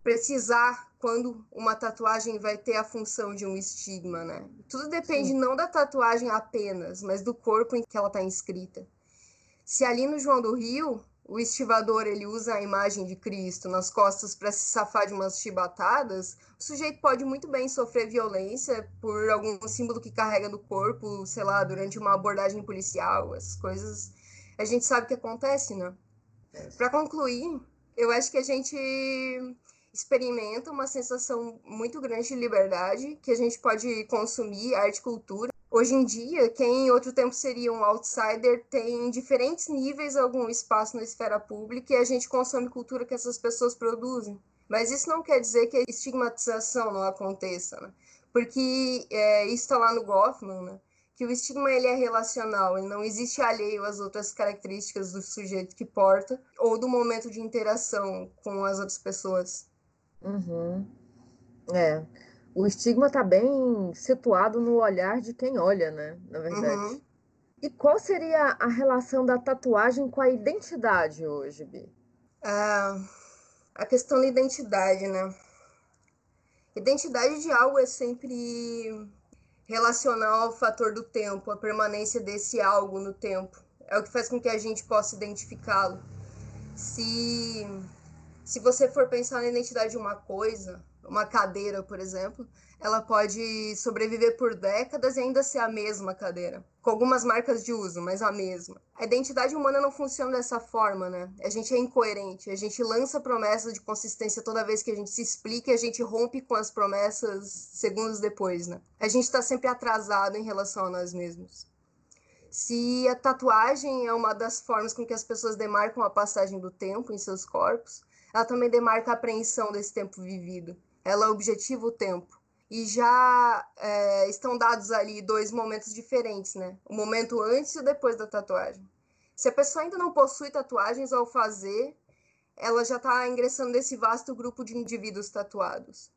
[SPEAKER 6] precisar quando uma tatuagem vai ter a função de um estigma, né? Tudo depende Sim. não da tatuagem apenas, mas do corpo em que ela está inscrita. Se ali no João do Rio, o estivador ele usa a imagem de Cristo nas costas para se safar de umas chibatadas, o sujeito pode muito bem sofrer violência por algum símbolo que carrega no corpo, sei lá, durante uma abordagem policial, essas coisas a gente sabe que acontece, né? Para concluir, eu acho que a gente experimenta uma sensação muito grande de liberdade, que a gente pode consumir arte e cultura. Hoje em dia, quem em outro tempo seria um outsider tem em diferentes níveis algum espaço na esfera pública e a gente consome cultura que essas pessoas produzem. Mas isso não quer dizer que a estigmatização não aconteça, né? Porque é, isso está lá no Goffman, né? que o estigma ele é relacional, ele não existe alheio às outras características do sujeito que porta ou do momento de interação com as outras pessoas.
[SPEAKER 7] Uhum. É. O estigma está bem situado no olhar de quem olha, né? Na verdade. Uhum. E qual seria a relação da tatuagem com a identidade hoje, Bi?
[SPEAKER 6] Ah, a questão da identidade, né? Identidade de algo é sempre relacional ao fator do tempo, a permanência desse algo no tempo. É o que faz com que a gente possa identificá-lo. Se, se você for pensar na identidade de uma coisa, uma cadeira, por exemplo, ela pode sobreviver por décadas e ainda ser a mesma cadeira, com algumas marcas de uso, mas a mesma. A identidade humana não funciona dessa forma, né? A gente é incoerente, a gente lança promessas de consistência toda vez que a gente se explica e a gente rompe com as promessas segundos depois, né? A gente está sempre atrasado em relação a nós mesmos. Se a tatuagem é uma das formas com que as pessoas demarcam a passagem do tempo em seus corpos, ela também demarca a apreensão desse tempo vivido. Ela objetiva o tempo e já é, estão dados ali dois momentos diferentes, né? O momento antes e depois da tatuagem. Se a pessoa ainda não possui tatuagens ao fazer, ela já está ingressando nesse vasto grupo de indivíduos tatuados.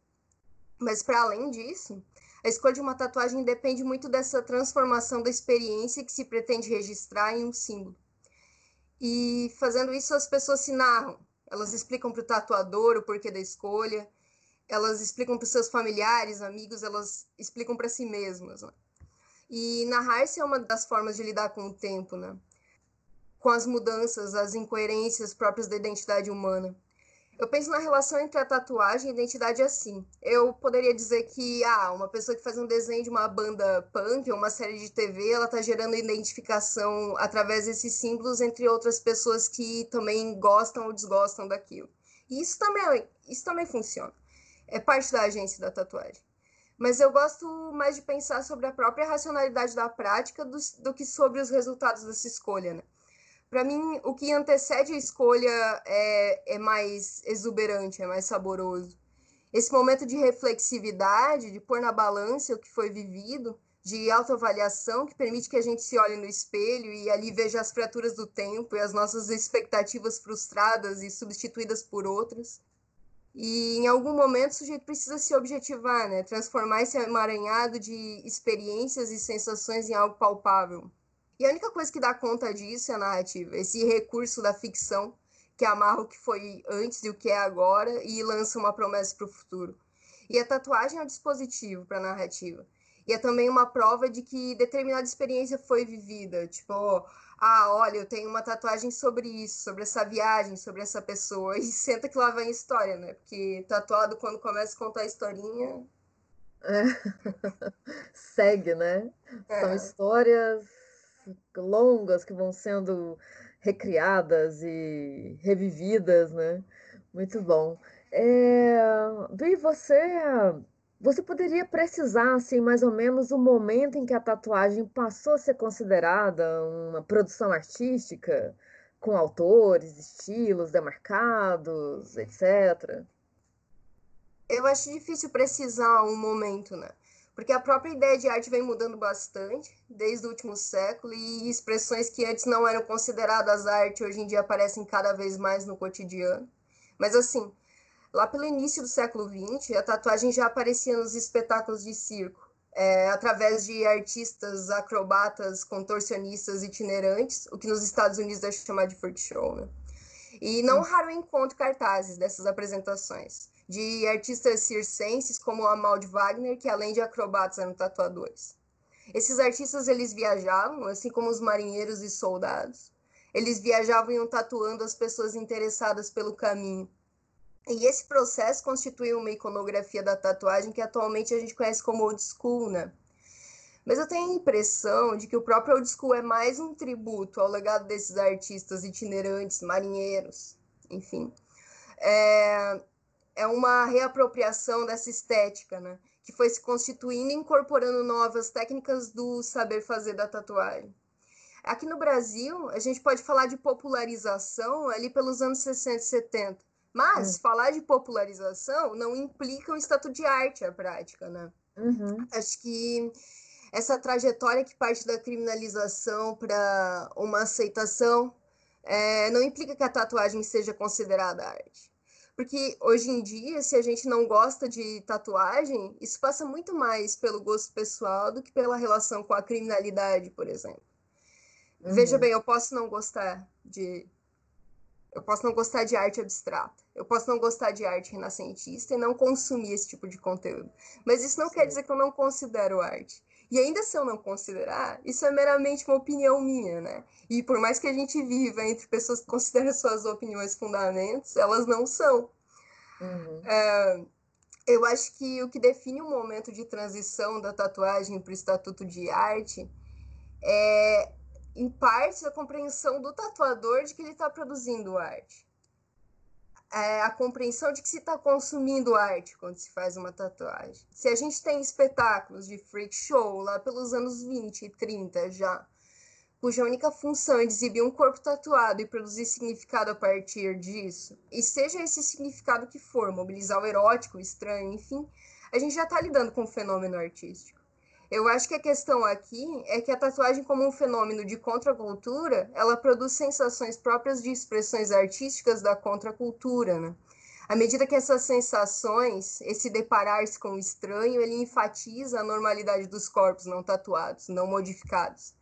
[SPEAKER 6] Mas para além disso, a escolha de uma tatuagem depende muito dessa transformação da experiência que se pretende registrar em um símbolo. E fazendo isso, as pessoas se narram. Elas explicam para o tatuador o porquê da escolha, elas explicam para seus familiares, amigos, elas explicam para si mesmas. Né? E narrar-se é uma das formas de lidar com o tempo, né? com as mudanças, as incoerências próprias da identidade humana. Eu penso na relação entre a tatuagem e a identidade assim. Eu poderia dizer que, ah, uma pessoa que faz um desenho de uma banda punk ou uma série de TV, ela está gerando identificação através desses símbolos entre outras pessoas que também gostam ou desgostam daquilo. E isso também, isso também funciona é parte da agência da tatuagem. Mas eu gosto mais de pensar sobre a própria racionalidade da prática do, do que sobre os resultados dessa escolha, né? Para mim, o que antecede a escolha é, é mais exuberante, é mais saboroso. Esse momento de reflexividade, de pôr na balança o que foi vivido, de autoavaliação, que permite que a gente se olhe no espelho e ali veja as fraturas do tempo e as nossas expectativas frustradas e substituídas por outras. E em algum momento o sujeito precisa se objetivar, né? Transformar esse emaranhado de experiências e sensações em algo palpável. E a única coisa que dá conta disso é a narrativa, esse recurso da ficção que amarra o que foi antes e o que é agora e lança uma promessa para o futuro. E a tatuagem é um dispositivo para a narrativa. E é também uma prova de que determinada experiência foi vivida. Tipo, ah, olha, eu tenho uma tatuagem sobre isso, sobre essa viagem, sobre essa pessoa, e senta que lá vem a história, né? Porque tatuado, quando começa a contar a historinha.
[SPEAKER 7] É. Segue, né? É. São histórias longas que vão sendo recriadas e revividas, né? Muito bom. É... Vi, você você poderia precisar, assim, mais ou menos o momento em que a tatuagem passou a ser considerada uma produção artística, com autores, estilos demarcados, etc?
[SPEAKER 6] Eu acho difícil precisar um momento, né? Porque a própria ideia de arte vem mudando bastante desde o último século e expressões que antes não eram consideradas arte hoje em dia aparecem cada vez mais no cotidiano. Mas assim, Lá pelo início do século XX, a tatuagem já aparecia nos espetáculos de circo, é, através de artistas, acrobatas, contorcionistas itinerantes, o que nos Estados Unidos é chamado de freak show, né? E não raro encontro cartazes dessas apresentações, de artistas circenses como Amal de Wagner, que além de acrobatas eram tatuadores. Esses artistas eles viajavam, assim como os marinheiros e soldados. Eles viajavam e iam tatuando as pessoas interessadas pelo caminho, e esse processo constitui uma iconografia da tatuagem que atualmente a gente conhece como old school, né? Mas eu tenho a impressão de que o próprio old school é mais um tributo ao legado desses artistas itinerantes, marinheiros, enfim. É, é uma reapropriação dessa estética, né? Que foi se constituindo e incorporando novas técnicas do saber fazer da tatuagem. Aqui no Brasil, a gente pode falar de popularização ali pelos anos 60 e 70 mas é. falar de popularização não implica um estatuto de arte à prática, né? Uhum. Acho que essa trajetória que parte da criminalização para uma aceitação é, não implica que a tatuagem seja considerada arte. Porque hoje em dia, se a gente não gosta de tatuagem, isso passa muito mais pelo gosto pessoal do que pela relação com a criminalidade, por exemplo. Uhum. Veja bem, eu posso não gostar de. Eu posso não gostar de arte abstrata. Eu posso não gostar de arte renascentista e não consumir esse tipo de conteúdo. Mas isso não Sim. quer dizer que eu não considero arte. E ainda se eu não considerar, isso é meramente uma opinião minha, né? E por mais que a gente viva entre pessoas que consideram suas opiniões fundamentos, elas não são. Uhum. É, eu acho que o que define o um momento de transição da tatuagem para o estatuto de arte é, em parte, a compreensão do tatuador de que ele está produzindo arte é a compreensão de que se está consumindo arte quando se faz uma tatuagem. Se a gente tem espetáculos de freak show lá pelos anos 20 e 30 já, cuja única função é exibir um corpo tatuado e produzir significado a partir disso, e seja esse significado que for, mobilizar o erótico, o estranho, enfim, a gente já está lidando com um fenômeno artístico. Eu acho que a questão aqui é que a tatuagem, como um fenômeno de contracultura, ela produz sensações próprias de expressões artísticas da contracultura, né? À medida que essas sensações, esse deparar-se com o estranho, ele enfatiza a normalidade dos corpos não tatuados, não modificados.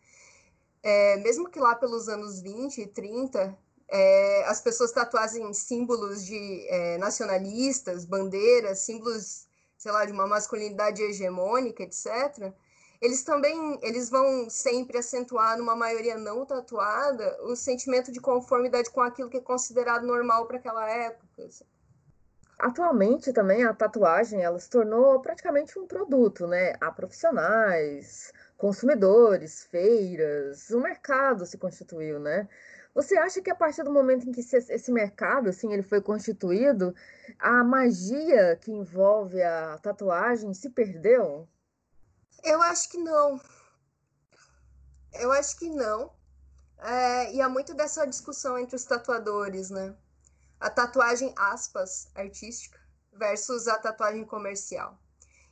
[SPEAKER 6] É, mesmo que lá pelos anos 20 e 30, é, as pessoas tatuassem símbolos de é, nacionalistas, bandeiras, símbolos sei lá, de uma masculinidade hegemônica, etc., eles também eles vão sempre acentuar numa maioria não tatuada o sentimento de conformidade com aquilo que é considerado normal para aquela época. Assim.
[SPEAKER 7] Atualmente também a tatuagem ela se tornou praticamente um produto, né? Há profissionais, consumidores, feiras, o mercado se constituiu, né? Você acha que a partir do momento em que esse mercado assim ele foi constituído, a magia que envolve a tatuagem se perdeu?
[SPEAKER 6] Eu acho que não. Eu acho que não. É, e há muito dessa discussão entre os tatuadores, né? A tatuagem, aspas, artística versus a tatuagem comercial.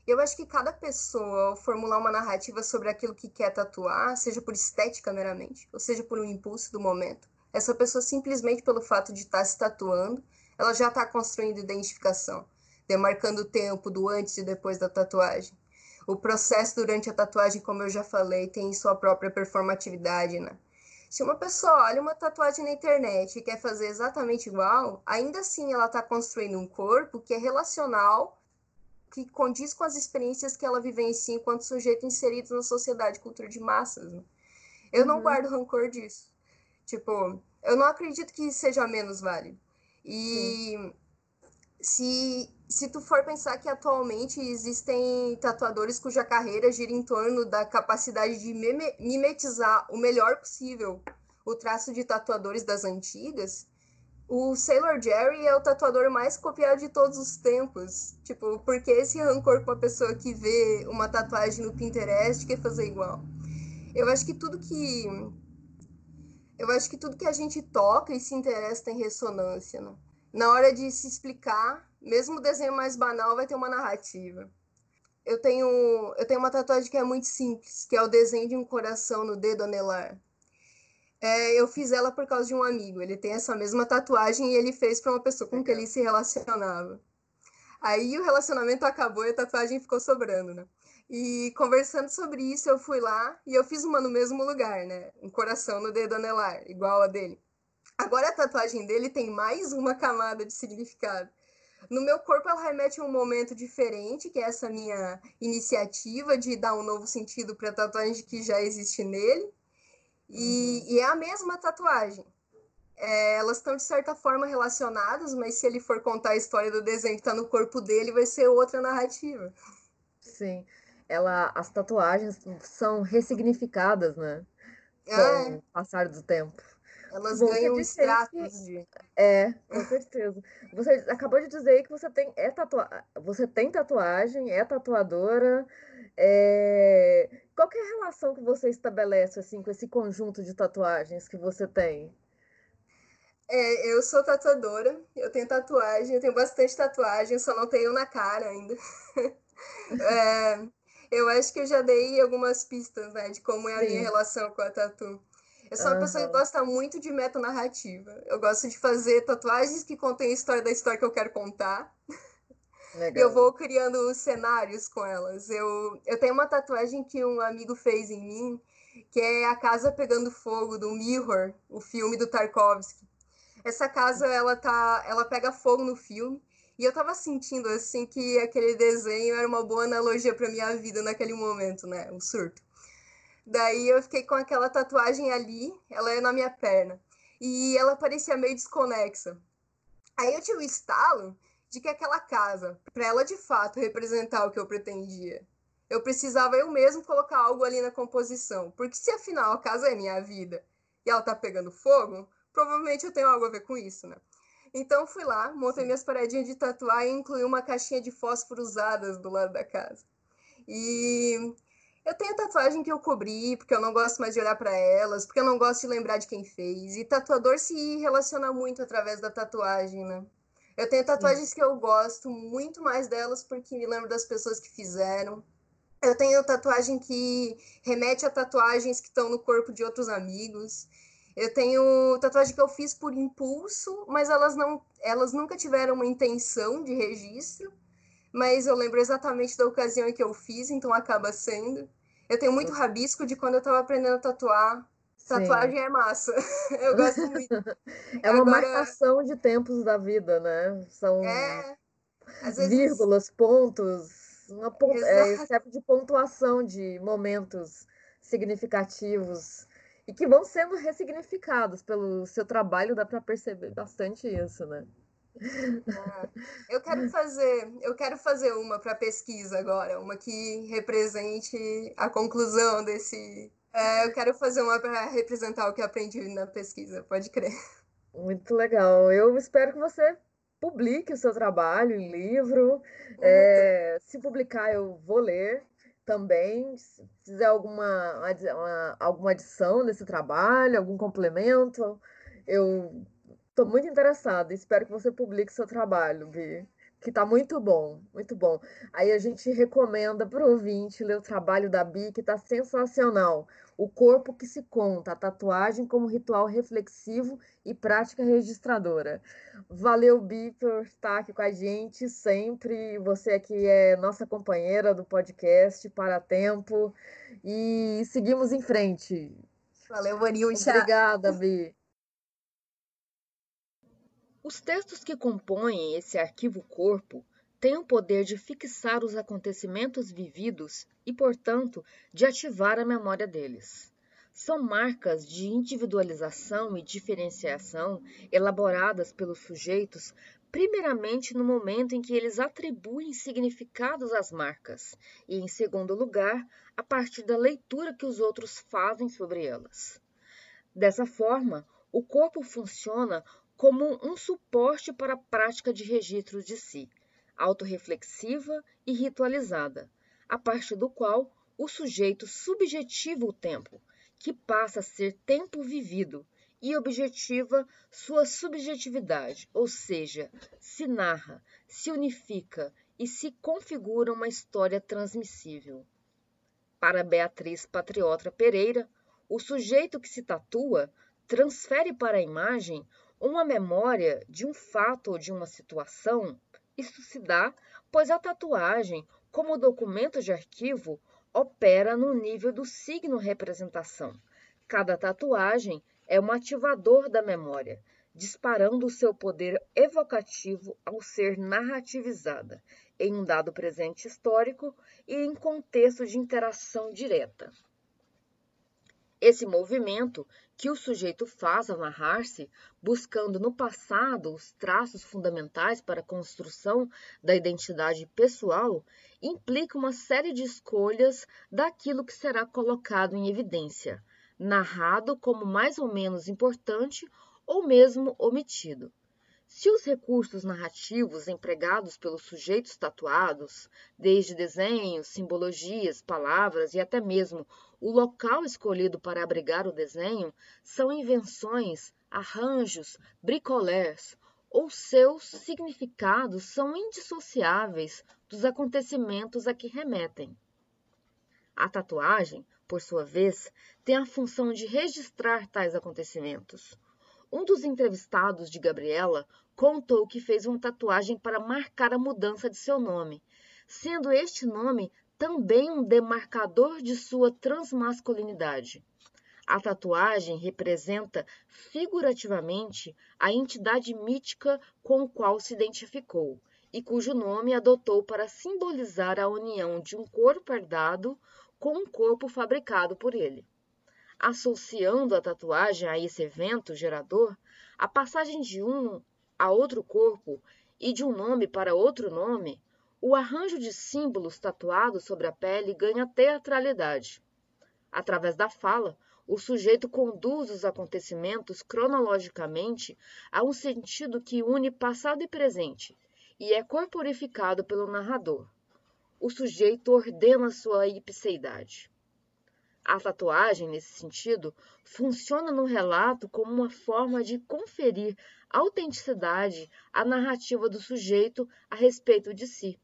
[SPEAKER 6] Eu acho que cada pessoa, ao formular uma narrativa sobre aquilo que quer tatuar, seja por estética meramente, ou seja por um impulso do momento, essa pessoa simplesmente pelo fato de estar tá se tatuando, ela já está construindo identificação, demarcando o tempo do antes e depois da tatuagem. O processo durante a tatuagem, como eu já falei, tem sua própria performatividade, né? Se uma pessoa olha uma tatuagem na internet e quer fazer exatamente igual, ainda assim ela está construindo um corpo que é relacional, que condiz com as experiências que ela vivencia enquanto sujeito inserido na sociedade cultura de massas. Né? Eu uhum. não guardo rancor disso. Tipo, eu não acredito que seja menos válido. E se, se tu for pensar que atualmente existem tatuadores cuja carreira gira em torno da capacidade de mimetizar o melhor possível o traço de tatuadores das antigas, o Sailor Jerry é o tatuador mais copiado de todos os tempos. Tipo, porque esse rancor com a pessoa que vê uma tatuagem no Pinterest quer fazer igual? Eu acho que tudo que eu acho que tudo que a gente toca e se interessa tem ressonância, né? Na hora de se explicar, mesmo o desenho mais banal vai ter uma narrativa. Eu tenho, eu tenho uma tatuagem que é muito simples, que é o desenho de um coração no dedo anelar. É, eu fiz ela por causa de um amigo. Ele tem essa mesma tatuagem e ele fez para uma pessoa com quem ele se relacionava. Aí o relacionamento acabou e a tatuagem ficou sobrando, né? E conversando sobre isso, eu fui lá e eu fiz uma no mesmo lugar, né? Um coração no dedo anelar, igual a dele. Agora a tatuagem dele tem mais uma camada de significado. No meu corpo, ela remete a um momento diferente, que é essa minha iniciativa de dar um novo sentido para a tatuagem que já existe nele. E, uhum. e é a mesma tatuagem. É, elas estão, de certa forma, relacionadas, mas se ele for contar a história do desenho que está no corpo dele, vai ser outra narrativa.
[SPEAKER 7] Sim ela, as tatuagens são ressignificadas, né? Com é. o passar do tempo.
[SPEAKER 6] Elas você ganham status de.
[SPEAKER 7] É, com certeza. Você acabou de dizer que você tem, é tatua... você tem tatuagem, é tatuadora. É... Qual é a relação que você estabelece assim, com esse conjunto de tatuagens que você tem?
[SPEAKER 6] É, eu sou tatuadora, eu tenho tatuagem, eu tenho bastante tatuagem, só não tenho na cara ainda. é, eu acho que eu já dei algumas pistas, né, de como é a Sim. minha relação com a tatu. Eu sou uma uhum. pessoa que gosta muito de metanarrativa. Eu gosto de fazer tatuagens que contêm a história da história que eu quero contar. Legal. E eu vou criando cenários com elas. Eu, eu tenho uma tatuagem que um amigo fez em mim, que é a casa pegando fogo do Mirror, o filme do Tarkovsky. Essa casa ela tá, ela pega fogo no filme e eu tava sentindo assim que aquele desenho era uma boa analogia para minha vida naquele momento, né? O surto. Daí eu fiquei com aquela tatuagem ali, ela é na minha perna. E ela parecia meio desconexa. Aí eu tive o estalo de que aquela casa, para ela de fato representar o que eu pretendia, eu precisava eu mesmo colocar algo ali na composição. Porque se afinal a casa é minha vida e ela tá pegando fogo, provavelmente eu tenho algo a ver com isso, né? Então fui lá, montei minhas paredinhas de tatuar e incluí uma caixinha de fósforo usadas do lado da casa. E eu tenho tatuagem que eu cobri, porque eu não gosto mais de olhar para elas, porque eu não gosto de lembrar de quem fez. E tatuador se relaciona muito através da tatuagem, né? Eu tenho tatuagens Sim. que eu gosto muito mais delas porque me lembro das pessoas que fizeram. Eu tenho tatuagem que remete a tatuagens que estão no corpo de outros amigos. Eu tenho tatuagem que eu fiz por impulso, mas elas não, elas nunca tiveram uma intenção de registro. Mas eu lembro exatamente da ocasião em que eu fiz, então acaba sendo. Eu tenho muito rabisco de quando eu estava aprendendo a tatuar. Tatuagem Sim. é massa. Eu gosto muito.
[SPEAKER 7] É uma Agora... marcação de tempos da vida, né? São é, vezes... vírgulas, pontos, uma pont... é, tipo de pontuação de momentos significativos e que vão sendo ressignificados pelo seu trabalho, dá para perceber bastante isso, né?
[SPEAKER 6] Ah, eu quero fazer, eu quero fazer uma para pesquisa agora, uma que represente a conclusão desse. É, eu quero fazer uma para representar o que aprendi na pesquisa, pode crer.
[SPEAKER 7] Muito legal. Eu espero que você publique o seu trabalho em livro. É, se publicar, eu vou ler também. Se fizer alguma, uma, alguma adição nesse trabalho, algum complemento, eu estou muito interessada. Espero que você publique seu trabalho, Bi. Que está muito bom, muito bom. Aí a gente recomenda para o ouvinte ler o trabalho da Bi, que está sensacional. O corpo que se conta, a tatuagem como ritual reflexivo e prática registradora. Valeu, Bi, por estar aqui com a gente sempre. Você aqui é nossa companheira do podcast Para Tempo. E seguimos em frente.
[SPEAKER 6] Valeu, Vanilcha.
[SPEAKER 7] Obrigada, Bi.
[SPEAKER 1] Os textos que compõem esse arquivo corpo têm o poder de fixar os acontecimentos vividos e, portanto, de ativar a memória deles. São marcas de individualização e diferenciação elaboradas pelos sujeitos, primeiramente no momento em que eles atribuem significados às marcas, e, em segundo lugar, a partir da leitura que os outros fazem sobre elas. Dessa forma, o corpo funciona como um suporte para a prática de registro de si, autorreflexiva e ritualizada, a partir do qual o sujeito subjetiva o tempo, que passa a ser tempo vivido, e objetiva sua subjetividade, ou seja, se narra, se unifica e se configura uma história transmissível. Para Beatriz Patriota Pereira, o sujeito que se tatua transfere para a imagem uma memória de um fato ou de uma situação, isso se dá pois a tatuagem, como documento de arquivo, opera no nível do signo representação. Cada tatuagem é um ativador da memória, disparando o seu poder evocativo ao ser narrativizada em um dado presente histórico e em contexto de interação direta. Esse movimento que o sujeito faz ao narrar-se, buscando no passado os traços fundamentais para a construção da identidade pessoal, implica uma série de escolhas daquilo que será colocado em evidência, narrado como mais ou menos importante ou mesmo omitido. Se os recursos narrativos empregados pelos sujeitos tatuados, desde desenhos, simbologias, palavras e até mesmo o local escolhido para abrigar o desenho, são invenções, arranjos, bricolés, ou seus significados são indissociáveis dos acontecimentos a que remetem. A tatuagem, por sua vez, tem a função de registrar tais acontecimentos. Um dos entrevistados de Gabriela contou que fez uma tatuagem para marcar a mudança de seu nome, sendo este nome também um demarcador de sua transmasculinidade. A tatuagem representa figurativamente a entidade mítica com qual se identificou e cujo nome adotou para simbolizar a união de um corpo herdado com um corpo fabricado por ele. Associando a tatuagem a esse evento gerador, a passagem de um a outro corpo e de um nome para outro nome, o arranjo de símbolos tatuados sobre a pele ganha teatralidade. Através da fala, o sujeito conduz os acontecimentos cronologicamente a um sentido que une passado e presente, e é corporificado pelo narrador. O sujeito ordena sua ipseidade. A tatuagem, nesse sentido, funciona no relato como uma forma de conferir autenticidade à narrativa do sujeito a respeito de si.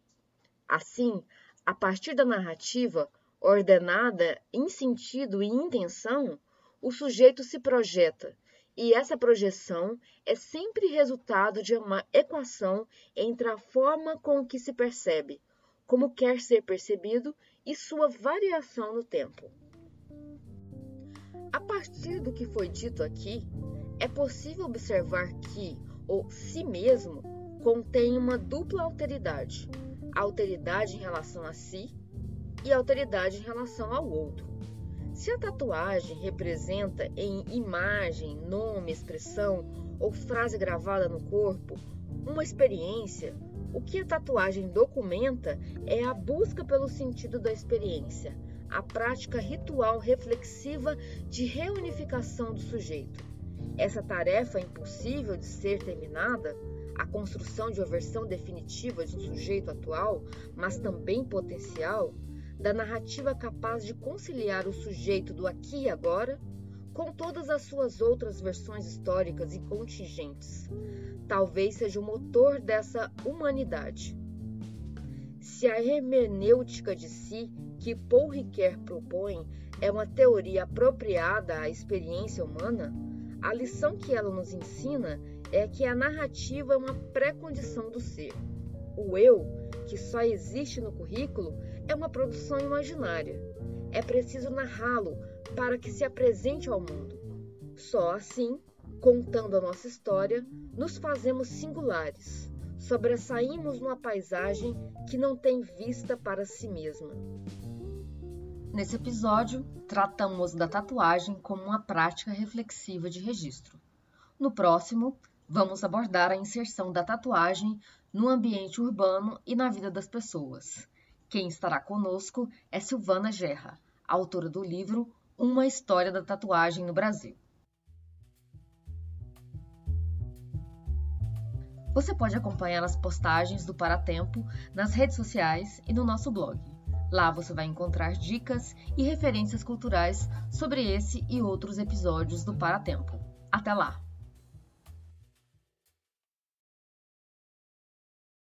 [SPEAKER 1] Assim, a partir da narrativa, ordenada em sentido e intenção, o sujeito se projeta, e essa projeção é sempre resultado de uma equação entre a forma com que se percebe, como quer ser percebido e sua variação no tempo. A partir do que foi dito aqui, é possível observar que o si mesmo contém uma dupla alteridade: alteridade em relação a si e alteridade em relação ao outro. Se a tatuagem representa em imagem, nome, expressão ou frase gravada no corpo uma experiência, o que a tatuagem documenta é a busca pelo sentido da experiência, a prática ritual reflexiva de reunificação do sujeito. Essa tarefa é impossível de ser terminada, a construção de uma versão definitiva de um sujeito atual, mas também potencial, da narrativa capaz de conciliar o sujeito do aqui e agora com todas as suas outras versões históricas e contingentes. Talvez seja o motor dessa humanidade. Se a hermenêutica de si que Paul Ricoeur propõe é uma teoria apropriada à experiência humana, a lição que ela nos ensina é que a narrativa é uma pré-condição do ser. O eu, que só existe no currículo, é uma produção imaginária. É preciso narrá-lo para que se apresente ao mundo. Só assim, contando a nossa história, nos fazemos singulares, sobressaímos numa paisagem que não tem vista para si mesma.
[SPEAKER 8] Nesse episódio, tratamos da tatuagem como uma prática reflexiva de registro. No próximo, vamos abordar a inserção da tatuagem no ambiente urbano e na vida das pessoas. Quem estará conosco é Silvana Gerra, autora do livro Uma História da Tatuagem no Brasil. Você pode acompanhar as postagens do Paratempo nas redes sociais e no nosso blog. Lá você vai encontrar dicas e referências culturais sobre esse e outros episódios do Paratempo. Até lá!